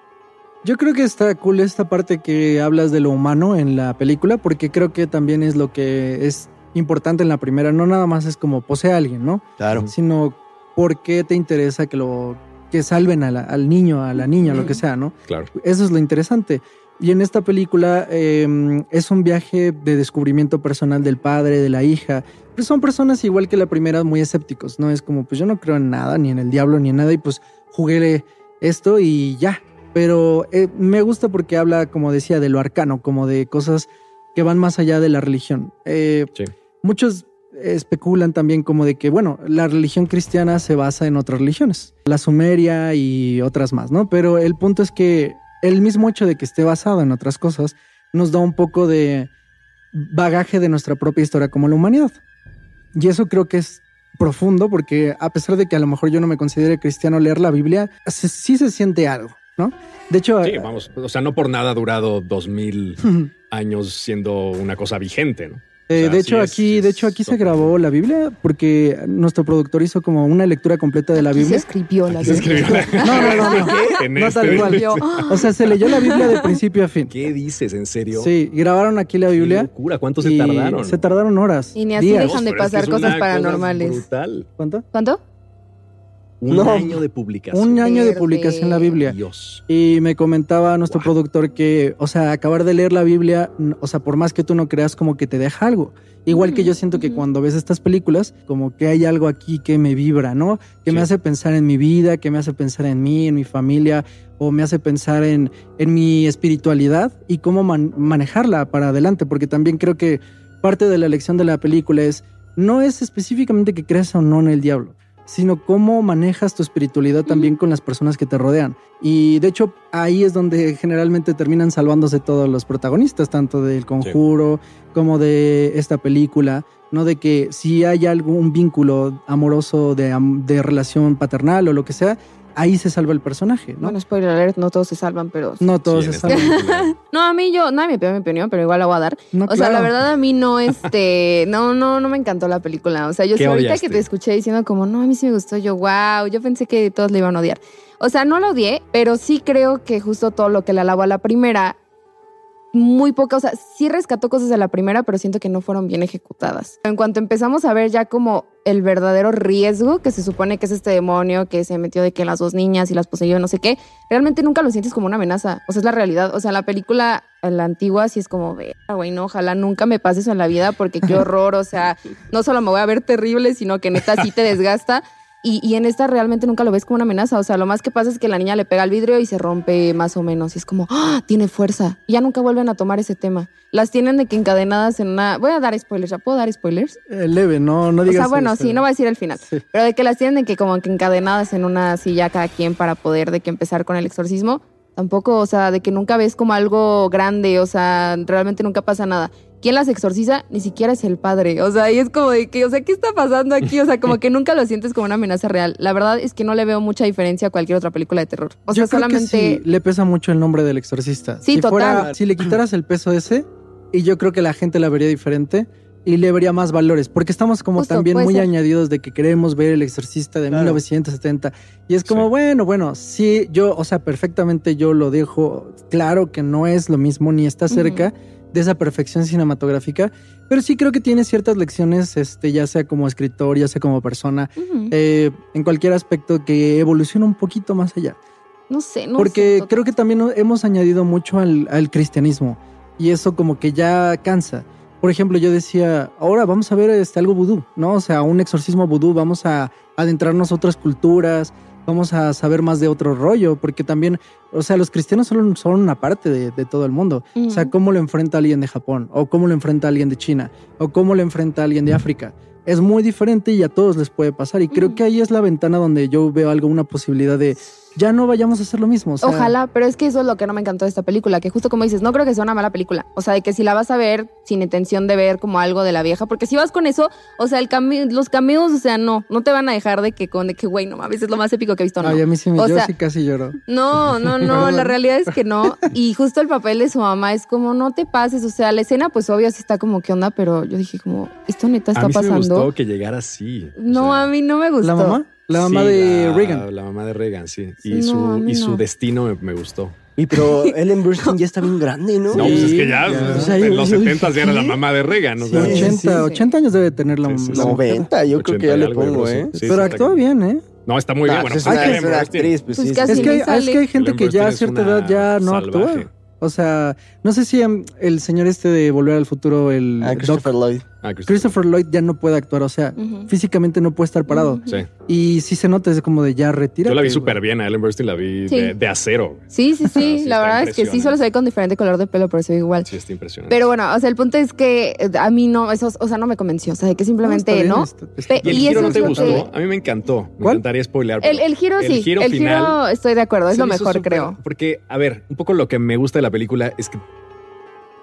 Yo creo que está cool esta parte que hablas de lo humano en la película, porque creo que también es lo que es importante en la primera. No nada más es como posee a alguien, ¿no? Claro. Sino por qué te interesa que lo que salven a la- al niño, a la niña, lo que sea, ¿no? claro. Eso es lo interesante. Y en esta película eh, es un viaje de descubrimiento personal del padre, de la hija. Pues son personas igual que la primera, muy escépticos, ¿no? Es como, pues yo no creo en nada, ni en el diablo, ni en nada, y pues jugué esto y ya. Pero eh, me gusta porque habla, como decía, de lo arcano, como de cosas que van más allá de la religión. Eh, Sí. Muchos especulan también como de que, bueno, la religión cristiana se basa en otras religiones, la sumeria y otras más, ¿no? Pero el punto es que el mismo hecho de que esté basado en otras cosas nos da un poco de bagaje de nuestra propia historia como la humanidad. Y eso creo que es profundo porque a pesar de que a lo mejor yo no me considere cristiano leer la Biblia, se- sí se siente algo, ¿no? De hecho, Sí, vamos, o sea, no por nada ha durado dos mil años siendo una cosa vigente, ¿no? Eh, O sea, de hecho, es- aquí, sí de es hecho, aquí se grabó la Biblia porque nuestro productor hizo como una lectura completa de la Aquí se Biblia. escribió la Aquí se escribió Biblia. la- No, no, no, no. No este- tal cual. O sea, se leyó la Biblia de principio a fin. ¿Qué dices? ¿En serio? Sí, grabaron aquí la Qué Biblia. locura, ¿cuánto se tardaron? Se tardaron horas. Y ni así días. dejan de es que pasar es cosas paranormales. brutal. ¿Cuánto? ¿Cuánto? Un No. año de publicación. Un año de publicación en la Biblia. Dios. Y me comentaba nuestro Wow. productor que, o sea, acabar de leer la Biblia, o sea, por más que tú no creas, como que te deja algo. Igual que yo siento que cuando ves estas películas, como que hay algo aquí que me vibra, ¿no? Que me hace pensar en mi vida, que me hace pensar en mí, en mi familia, o me hace pensar en, en mi espiritualidad y cómo man- manejarla para adelante, porque también creo que parte de la lección de la película es, no es específicamente que creas o no en el diablo, sino cómo manejas tu espiritualidad también con las personas que te rodean. Y de hecho ahí es donde generalmente terminan salvándose todos los protagonistas, tanto del conjuro como de esta película, ¿no? De que si hay algún vínculo amoroso de, de relación paternal o lo que sea, ahí se salva el personaje, ¿no? Bueno, spoiler alert, no todos se salvan, pero... no todos Sí, se salvan. No, a mí yo, nadie me pidió mi opinión, pero igual la voy a dar. No, O sea, la verdad a mí no, este, no, no, no me encantó la película. O sea, yo ¿Qué sé ahorita odiaste? que te escuché diciendo como, no, a mí sí me gustó, yo, wow, yo pensé que todos le iban a odiar. O sea, no la odié, pero sí creo que justo todo lo que la alabo a la primera, muy poca, o sea, sí rescató cosas de la primera, pero siento que no fueron bien ejecutadas. En cuanto empezamos a ver ya como el verdadero riesgo que se supone que es este demonio que se metió de que las dos niñas y las poseyó, no sé qué, realmente nunca lo sientes como una amenaza. O sea, es la realidad. O sea, la película, la antigua, sí es como, "Verga, güey, no, ojalá nunca me pase eso en la vida porque qué horror. O sea, no solo me voy a ver terrible, sino que neta sí te desgasta. Y, y en esta realmente nunca lo ves como una amenaza. O sea, lo más que pasa es que la niña le pega al vidrio y se rompe más o menos. Y es como, ¡ah! Tiene fuerza. Y ya nunca vuelven a tomar ese tema. Las tienen de que encadenadas en una. Voy a dar spoilers, ¿ya puedo dar spoilers? Eh, leve, no, no O digas sea, bueno, eso. sí, no voy a decir el final. Sí. Pero de que las tienen de que como que encadenadas en una silla cada quien para poder de que empezar con el exorcismo. Tampoco, o sea, de que nunca ves como algo grande, o sea, realmente nunca pasa nada. ¿Quién las exorciza? Ni siquiera es el padre. O sea, y es como de que, o sea, ¿qué está pasando aquí? O sea, como que nunca lo sientes como una amenaza real. La verdad es que no le veo mucha diferencia a cualquier otra película de terror. O sea, Yo creo que solamente... sí le pesa mucho el nombre del exorcista. Sí, si total. Fuera, si le quitaras el peso ese, y yo creo que la gente la vería diferente y le vería más valores, porque estamos como Justo, también muy ser. añadidos de que queremos ver el exorcista de Claro. 1970 y es como Sí. bueno, bueno, sí, yo, o sea, perfectamente yo lo dejo claro que no es lo mismo ni está cerca de esa perfección cinematográfica, pero sí creo que tiene ciertas lecciones, este, ya sea como escritor, ya sea como persona, eh, en cualquier aspecto que evoluciona un poquito más allá. no sé, no Porque creo que también hemos añadido mucho al, al cristianismo y eso como que ya cansa. Por ejemplo, yo decía, ahora vamos a ver este, algo vudú, ¿no? O sea, un exorcismo vudú, vamos a adentrarnos a otras culturas, vamos a saber más de otro rollo, porque también, o sea, los cristianos son, son una parte de, de todo el mundo. O sea, cómo lo enfrenta alguien de Japón, o cómo lo enfrenta alguien de China, o cómo lo enfrenta alguien de África. Es muy diferente y a todos les puede pasar. Y creo que ahí es la ventana donde yo veo algo, una posibilidad de ya no vayamos a hacer lo mismo. o sea, Ojalá, pero es que eso es lo que no me encantó de esta película, que justo como dices, no creo que sea una mala película. O sea, de que si la vas a ver sin intención de ver como algo de la vieja, porque si vas con eso, o sea, el cami- los cameos, o sea, no, no te van a dejar de que con de que, güey, no mames, es lo más épico que he visto, no. Ay, a mí sí me O yo sea- sí casi lloro. No, no, no, la realidad es que no. Y justo el papel de su mamá es como, no te pases, o sea, la escena pues obvio sí está como, ¿qué onda? Pero yo dije como, ¿esto neta está a mí sí me pasando? gustó que llegara así. o no, sea, a mí no me gustó. ¿La mamá? La mamá sí, de la- Reagan. La mamá de Reagan, sí. Y, no, su, y su no. destino me, me gustó. Y pero Ellen Burstyn ya está bien grande, ¿no? No, pues es que ya, ya. O sea, en los yo dije, 70 ya era la mamá de Reagan. O Sí, sea, 80, sí. 80 años debe tener la, Sí, sí, la sí. mujer. 90, yo creo 80 que ya le pongo, ¿eh? Pero actúa bien, ¿eh? No, está muy bien. Bueno, pues es que es actriz, pues Pues sí. que, es que hay gente que ya a cierta edad ya no actúa. O sea, no sé si em, el señor este de Volver al Futuro, el Ah, Christopher Lloyd. Ah, Christopher. Christopher Lloyd ya no puede actuar, o sea, físicamente no puede estar parado. Sí. Y sí se nota, es como de ya retira. Yo la vi súper bien. A Ellen Burstyn la vi Sí. de, de acero. Sí, sí, sí. Sí, la está verdad es que sí, solo se ve con diferente color de pelo, pero se ve igual. Sí, está impresionante. Pero bueno, o sea, el punto es que eh, a mí no, eso, o sea, no me convenció. O sea, de que simplemente no. Pe- ¿Y el y giro eso no te gustó? que- A mí me encantó. Me ¿Cuál? encantaría spoilear. El, el giro el sí. giro el final giro estoy de acuerdo, es lo mejor, creo. Porque, a ver, un poco lo que me gusta de la película es que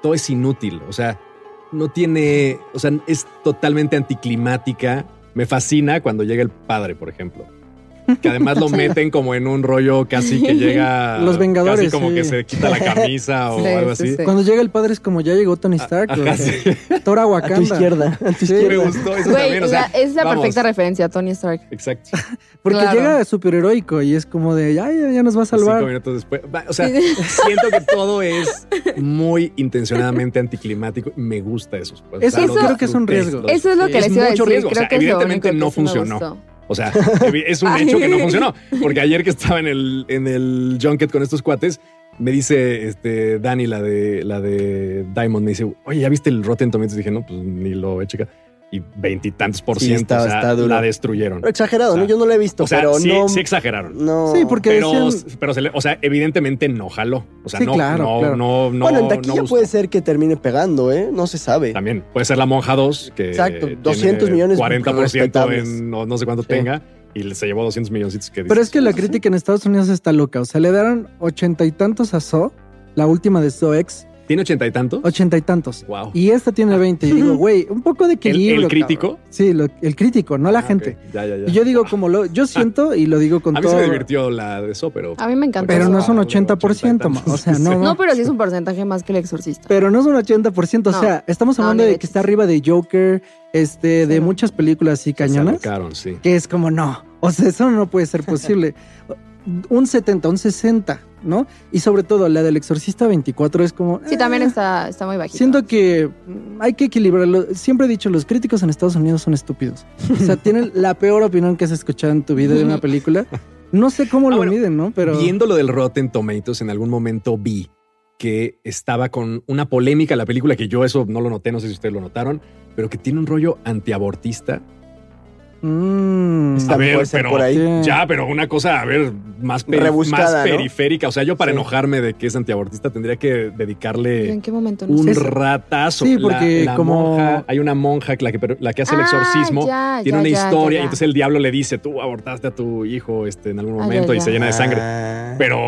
todo es inútil. O sea, no tiene. O sea, es totalmente anticlimática. Me fascina cuando llega el padre, por ejemplo. Que además lo meten como en un rollo casi que llega. Los Vengadores, Casi como sí. que se quita la camisa o Sí, algo sí, así. sí. Cuando llega el padre es como ya llegó Tony Stark. Ajá, o- sí. Thor a A tu Wakanda. izquierda. A tu Sí, Me izquierda. gustó eso Güey, también. O sea, la- es la vamos. perfecta referencia a Tony Stark. Exacto. Porque Claro. llega súper heroico y es como de, ya, ya, ya nos va a Cinco salvar. minutos después. O sea, siento que todo es muy intencionadamente anticlimático. Me gusta eso. pues. Eso creo que es un riesgo. Eso es lo que les iba a mucho decir. riesgo. O Creo sea, que evidentemente no funcionó. O sea, es un hecho que no funcionó. Porque ayer que estaba en el, en el junket con estos cuates, me dice este Dani, la de la de Diamond, me dice, oye, ¿ya viste el Rotten Tomatoes? dije, no, pues ni lo he checado. Y veintitantos por Sí, ciento. está- o sea, está duro. la destruyeron. Pero exagerado, O sea, ¿no? Yo no lo he visto, O sea, pero sí, no. sí exageraron. no. Sí, porque Pero, decían, pero se le- o sea, evidentemente no jaló. O sea, Sí, no, claro, no, claro. no, no, bueno, en no taquilla gustó. puede ser que termine pegando, ¿eh? No se sabe. También puede ser la Monja 2, que Exacto, tiene 200 millones 40% respetables. en no, no sé cuánto Sí. tenga y se llevó 200 milloncitos que pero dices, es que la crítica en Estados Unidos está loca. O sea, le dieron ochenta y tantos a Saw, la última de Saw X, ¿Tiene ochenta y tantos? ochenta y tantos. Wow. Y esta tiene 20. Y digo, güey, un poco de ¿El, equilibrio. el crítico? cabrón. Sí, lo- el crítico, no la Ah, gente. Ya, ya, ya. Y yo digo, como lo, yo siento y lo digo con A mí todo. se me divirtió la de eso, pero. A mí me encantó. Pero eso. no es un Ah, 80%, ma. o sea, no, Sí. no. Pero sí es un porcentaje más que el exorcista. Pero no es un 80%, o No. sea, estamos hablando de de que está arriba de Joker, este, de muchas películas así Se cañonas, alocaron, sí. que es como no, o sea, eso no puede ser posible. Un 70, un 60, ¿no? Y sobre todo la del Exorcista 24 es como... Sí, también eh, está, está muy bajito. Siento que mm, hay que equilibrarlo. Siempre he dicho, los críticos en Estados Unidos son estúpidos. O sea, tienen la peor opinión que has escuchado en tu vida de una película. No sé cómo Ah, lo bueno, miden, ¿no? Pero... Viendo lo del Rotten Tomatoes, en algún momento vi que estaba con una polémica la película, que yo eso no lo noté, no sé si ustedes lo notaron, pero que tiene un rollo antiabortista. Mm. A ver, pero por ahí. Sí. ya, pero una cosa, a ver, más, periférica. O sea, yo para Sí. enojarme de que es antiabortista tendría que dedicarle ¿En qué momento? No un sé. Ratazo. Sí, porque la como- monja- hay una monja la que, la que hace el Ah, exorcismo. ya, tiene ya, una ya, historia ya, y entonces el diablo le dice, tú abortaste a tu hijo este, en algún Ah, momento ya, y se llena de sangre. Ah. Pero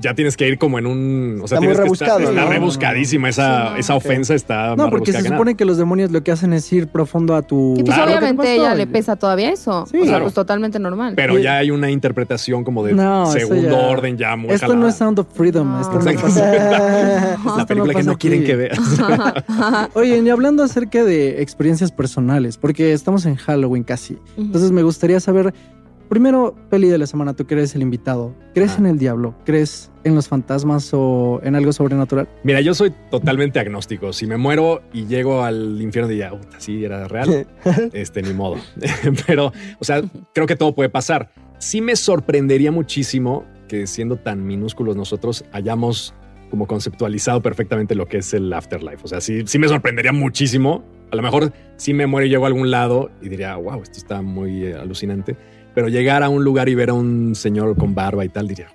ya tienes que ir como en un... O sea, Está muy tienes que estar- rebuscado, está ¿no? rebuscadísima esa, Sí, no. esa ofensa, está No, más porque se supone que los demonios lo que hacen es ir profundo a tu... Y pues obviamente ella le pesa todavía eso. Sí. o sea, Claro. pues totalmente normal. Pero ya hay una interpretación como de No, segundo ya- orden ya muy Esto jalada. no es Sound of Freedom. No. Esto no pasa. La película que no quieren que veas. Oye, y hablando acerca de experiencias personales, porque estamos en Halloween casi. Entonces me gustaría saber, primero, peli de la semana, tú eres el invitado. ¿Crees Ah. en el diablo? ¿Crees en los fantasmas o en algo sobrenatural? Mira, yo soy totalmente agnóstico. Si me muero y llego al infierno, diría, "Uta, sí, era real. este, ni modo. Pero, o sea, creo que todo puede pasar. Sí me sorprendería muchísimo que siendo tan minúsculos nosotros hayamos como conceptualizado perfectamente lo que es el afterlife. O sea, sí, sí me sorprendería muchísimo. A lo mejor sí me muero y llego a algún lado y diría, wow, esto está muy eh, alucinante. Pero llegar a un lugar y ver a un señor con barba y tal, diría,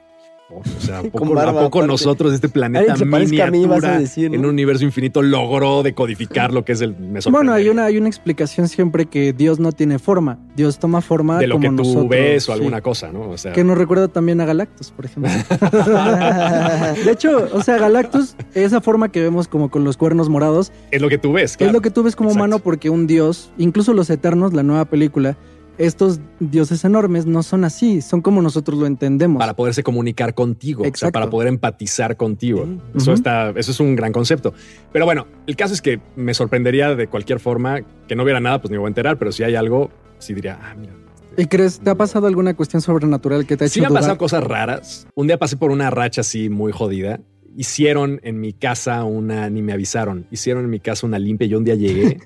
oh, o sea, ¿a poco, barba, ¿a poco nosotros, este planeta parezca a mí, vas a miniatura, decir, ¿no? en un universo infinito, logró decodificar lo que es el... Me Bueno, hay una, hay una explicación siempre que Dios no tiene forma. Dios toma forma de lo como que tú nosotros, ves o sí. alguna cosa, ¿no? O sea, Que nos recuerda también a Galactus, por ejemplo. de hecho, o sea, Galactus, esa forma que vemos como con los cuernos morados, es lo que tú ves, es claro. lo que tú ves como Exacto. humano porque un dios, incluso los eternos, la nueva película, estos dioses enormes no son así, son como nosotros lo entendemos. Para poderse comunicar contigo, o sea, para poder empatizar contigo. Eso, está, eso es un gran concepto. Pero bueno, el caso es que me sorprendería de cualquier forma que no hubiera nada, pues ni me voy a enterar, pero si hay algo, sí diría, ah, mira. este, ¿Y crees, te ha pasado alguna cuestión sobrenatural que te ha hecho Sí me han pasado cosas raras. Un día pasé por una racha así muy jodida. Hicieron en mi casa una, ni me avisaron, hicieron en mi casa una limpia. Yo un día llegué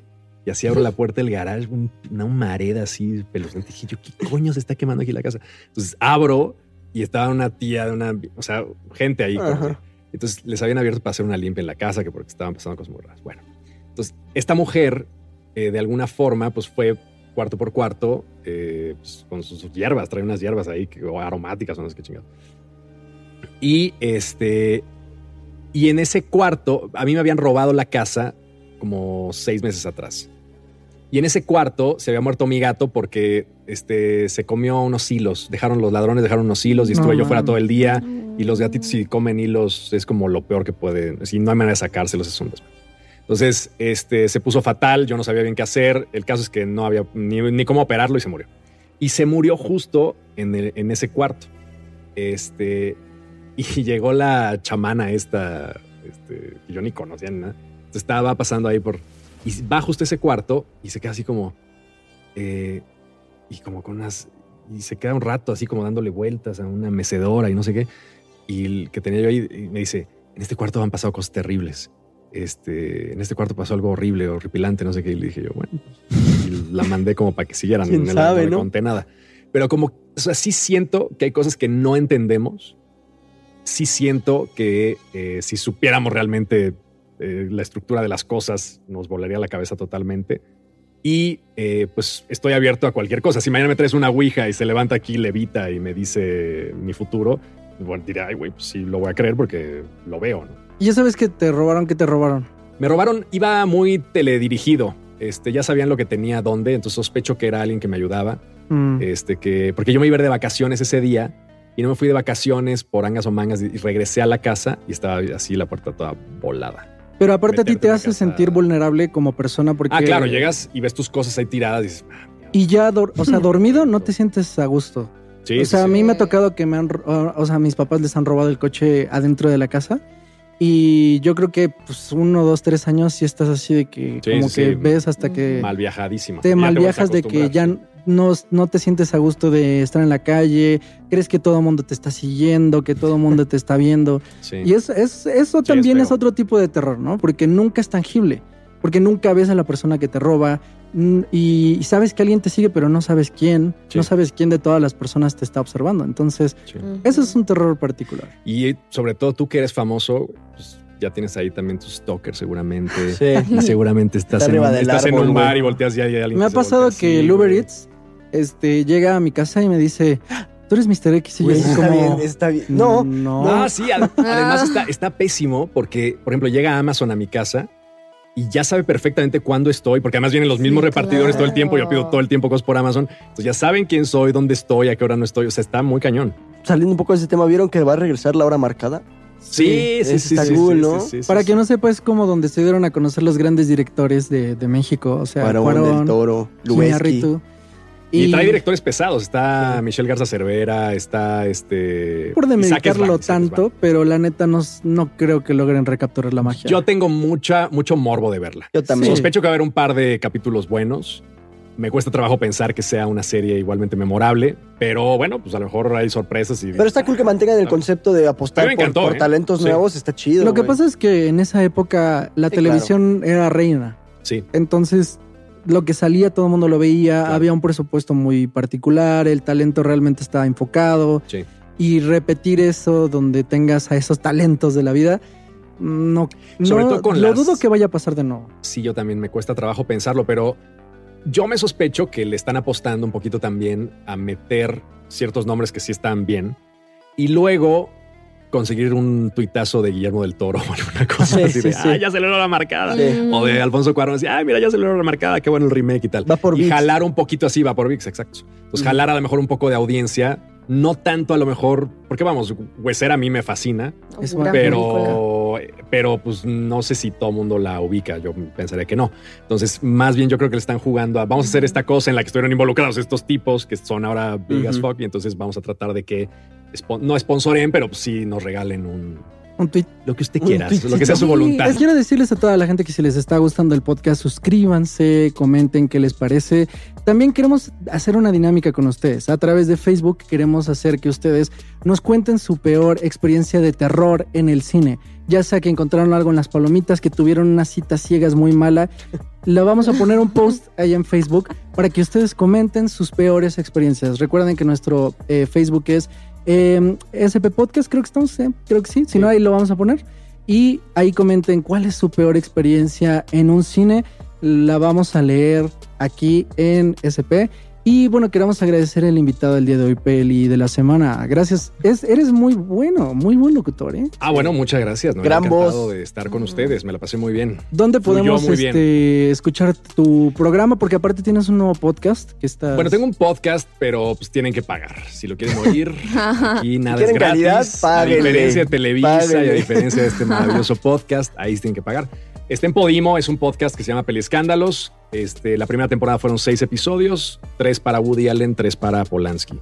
y así abro la puerta del garage, un- una humareda así peluznante. Dije yo, ¿qué coño se está quemando aquí la casa? Entonces abro y estaba una tía de una, o sea, gente ahí. que- entonces les habían abierto para hacer una limpia en la casa, que porque estaban pasando cosas muy raras. Bueno, entonces esta mujer eh, de alguna forma, pues fue cuarto por cuarto eh, pues, con sus, hierbas, trae unas hierbas ahí que, o aromáticas o no sé qué chingado. Y este, y en ese cuarto, a mí me habían robado la casa como seis meses atrás. Y en ese cuarto se había muerto mi gato porque este, se comió unos hilos. Dejaron los ladrones, dejaron unos hilos y estuve No yo fuera todo el día. Y los gatitos, si comen hilos, es como lo peor que pueden. Si no hay manera de sacárselos, es un. Entonces, este, se puso fatal. Yo no sabía bien qué hacer. El caso es que no había ni, ni cómo operarlo y se murió. Y se murió justo en, el- en ese cuarto. Este, y llegó la chamana esta, este, que yo ni conocía ni nada. Entonces, estaba pasando ahí por. Y va justo a ese cuarto y se queda así como. eh, y como con unas. Y se queda un rato así como dándole vueltas a una mecedora y no sé qué. Y el que tenía yo ahí y me dice: En este cuarto han pasado cosas terribles. Este, en este cuarto pasó algo horrible, horripilante, no sé qué. Y le dije yo, bueno, pues", y la mandé como para que siguieran. ¿Quién no, sabe, no? conté nada. Pero como, o sea, sí siento que hay cosas que no entendemos. Sí siento que eh, si supiéramos realmente eh, la estructura de las cosas, nos volaría la cabeza totalmente. Y eh, pues estoy abierto a cualquier cosa. Si mañana me traes una ouija y se levanta aquí, levita y me dice mi futuro, bueno, diré, ay, güey, pues sí, lo voy a creer porque lo veo, ¿no? Y ya sabes que te robaron, que te robaron. Me robaron, iba muy teledirigido. Este, ya sabían lo que tenía dónde, entonces sospecho que era alguien que me ayudaba. Mm. Este, que, porque yo me iba a ir de vacaciones ese día y no me fui de vacaciones por angas o mangas y regresé a la casa y estaba así la puerta toda volada. Pero aparte a ti te hace casa. sentir vulnerable como persona porque... Ah, claro, llegas y ves tus cosas ahí tiradas y dices, ah. Y ya, o sea, dormido no te sientes a gusto. sí, o sí, sea, a sí. mí me ha tocado que me han, ro- o sea, a mis papás les han robado el coche adentro de la casa. Y yo creo que pues uno, dos, tres años sí estás así de que Sí, como sí, que sí. ves hasta que mal viajadísimo. te Ya mal viajas de que ya no, no te sientes a gusto de estar en la calle, crees que todo el mundo te está siguiendo, que todo el mundo te está viendo. Y es, es- eso también es otro tipo de terror, ¿no? Porque nunca es tangible, porque nunca ves a la persona que te roba y, y sabes que alguien te sigue, pero no sabes quién, Sí. no sabes quién de todas las personas te está observando. Entonces, Sí. eso es un terror particular. Y sobre todo tú que eres famoso, pues ya tienes ahí también tus stalkers seguramente. Sí. Y seguramente estás, Está en, un- estás en un bar y volteas y hay alguien Me ha pasado voltea que así, el Uber. Eats este, llega a mi casa y me dice, "Ah, tú eres Mr. X y yo está como... bien, está bien. No, no. Ah, sí, ad- además está, está pésimo porque, por ejemplo, llega Amazon a mi casa y ya sabe perfectamente cuándo estoy, porque además vienen los mismos Sí, repartidores todo el tiempo, yo pido todo el tiempo cosas por Amazon, entonces ya saben quién soy, dónde estoy, a qué hora no estoy, o sea, está muy cañón. saliendo un poco de ese tema, ¿vieron que va a regresar la hora marcada? Sí, sí, sí, está sí, cool, sí, ¿no? sí, sí, sí, Para sí. que no sepa, es como donde se dieron a conocer los grandes directores de, de México. O sea, Cuarón, Cuarón, del Toro, Lubeski. Y, trae directores pesados. Está Sí. Michelle Garza Cervera, está este. por demeritarlo Isaac tanto, pero la neta no, no creo que logren recapturar la magia. Yo tengo mucha, mucho morbo de verla. Yo también. Sospecho que va a haber un par de capítulos buenos. Me cuesta trabajo pensar que sea una serie igualmente memorable, pero bueno, pues a lo mejor hay sorpresas. Y, Pero está cool que mantengan el concepto de apostar me por, encantó, por ¿eh? talentos Sí. nuevos, está chido. Lo que pasa es que en esa época la Sí, televisión era reina. Sí, Entonces, lo que salía todo el mundo lo veía, Claro. había un presupuesto muy particular, el talento realmente estaba enfocado. sí. Y repetir eso donde tengas a esos talentos de la vida, no, Sobre no- todo con lo las- dudo que vaya a pasar de nuevo. Sí, yo también me cuesta trabajo pensarlo, pero yo me sospecho que le están apostando un poquito también a meter ciertos nombres que sí están bien y luego conseguir un tuitazo de Guillermo del Toro o alguna cosa Sí, así de, sí, sí. ah, ya se le la marcada. Sí. O de Alfonso Cuarón, así, ay, mira, ya se le la marcada, qué bueno el remake y tal. Va por y VIX. jalar un poquito así, va por VIX, exacto. Entonces, jalar a lo mejor un poco de audiencia, no tanto a lo mejor, porque vamos, Huesera a mí me fascina, Es pero, pero pues no sé si todo el mundo la ubica. Yo pensaría que no. Entonces, más bien yo creo que le están jugando a vamos a hacer esta cosa en la que estuvieron involucrados estos tipos que son ahora big as Ujú. fuck. Y entonces vamos a tratar de que no sponsoren, pero pues sí nos regalen un Un tweet. lo que usted quiera, lo que sea su voluntad. Les quiero decirles a toda la gente que si les está gustando el podcast, suscríbanse, comenten qué les parece. También queremos hacer una dinámica con ustedes. A través de Facebook queremos hacer que ustedes nos cuenten su peor experiencia de terror en el cine. Ya sea que encontraron algo en las palomitas, que tuvieron una cita ciegas muy mala. Lo vamos a poner un post ahí en Facebook para que ustedes comenten sus peores experiencias. Recuerden que nuestro eh, Facebook es eh, SP Podcast, creo que estamos, eh, creo que sí. Si Sí. no, ahí lo vamos a poner y ahí comenten cuál es su peor experiencia en un cine. la vamos a leer aquí en SP. Y bueno, queremos agradecer al invitado del día de hoy, Peli, de la semana. Gracias. Es, eres muy bueno, muy buen locutor, ¿eh? Ah, bueno, muchas gracias. ¿no? Gran voz. de estar con ustedes. Me la pasé muy bien. ¿Dónde podemos bien. este, escuchar tu programa? Porque aparte tienes un nuevo podcast que está. Bueno, tengo un podcast, pero pues tienen que pagar. Si lo quieren oír, aquí nada es quieren gratis. calidad, a diferencia de Televisa y a diferencia de este maravilloso podcast, ahí tienen que pagar. Está en Podimo, es un podcast que se llama Peliescándalos. Este, la primera temporada fueron seis episodios, tres para Woody Allen, tres para Polanski.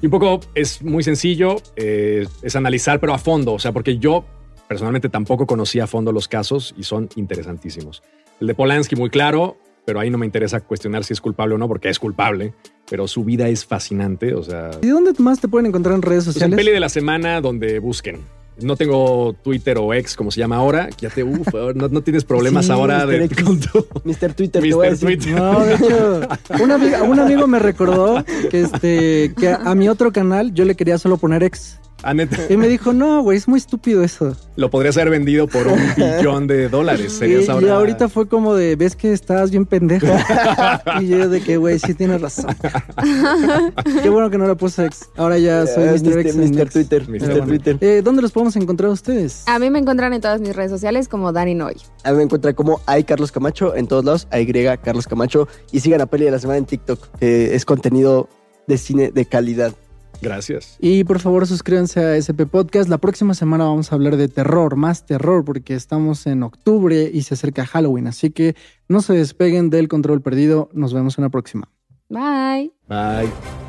Y un poco es muy sencillo, eh, es analizar, pero a fondo, o sea, porque yo personalmente tampoco conocía a fondo los casos y son interesantísimos. El de Polanski muy claro, pero ahí no me interesa cuestionar si es culpable o no, porque es culpable, pero su vida es fascinante, o sea, ¿Y dónde más te pueden encontrar en redes pues el sociales? peli de la semana donde busquen. No tengo Twitter o ex, como se llama ahora. Ya te, uf, no, no tienes problemas Sí, ahora Mr. de X. con tu Mr. Twitter, voy a decir. Twitter. No, de hecho, un amigo, un amigo me recordó que, este, que a mi otro canal yo le quería solo poner ex. Ah, neta, Y me dijo, no, güey, es muy estúpido eso. lo podrías haber vendido por un billón de dólares. Y, Serías y ahora. ahorita fue como de, ves que estabas bien pendejo. y yo de que, güey, sí tienes razón. Qué bueno que no le puse ex. Ahora ya soy Mr. X. en Mr. Twitter. Mr. Bueno. Twitter. Eh, ¿Dónde los podemos encontrar a ustedes? A mí me encuentran en todas mis redes sociales como Dani Noy. A mí me encuentra como hay Carlos Camacho en todos lados, hay Carlos Camacho. Y sigan a Peli de la Semana en TikTok, que es contenido de cine de calidad. Gracias. Y por favor suscríbanse a SP Podcast. La próxima semana vamos a hablar de terror, más terror, porque estamos en octubre y se acerca Halloween. Así que no se despeguen del control perdido. Nos vemos en la próxima. Bye. Bye.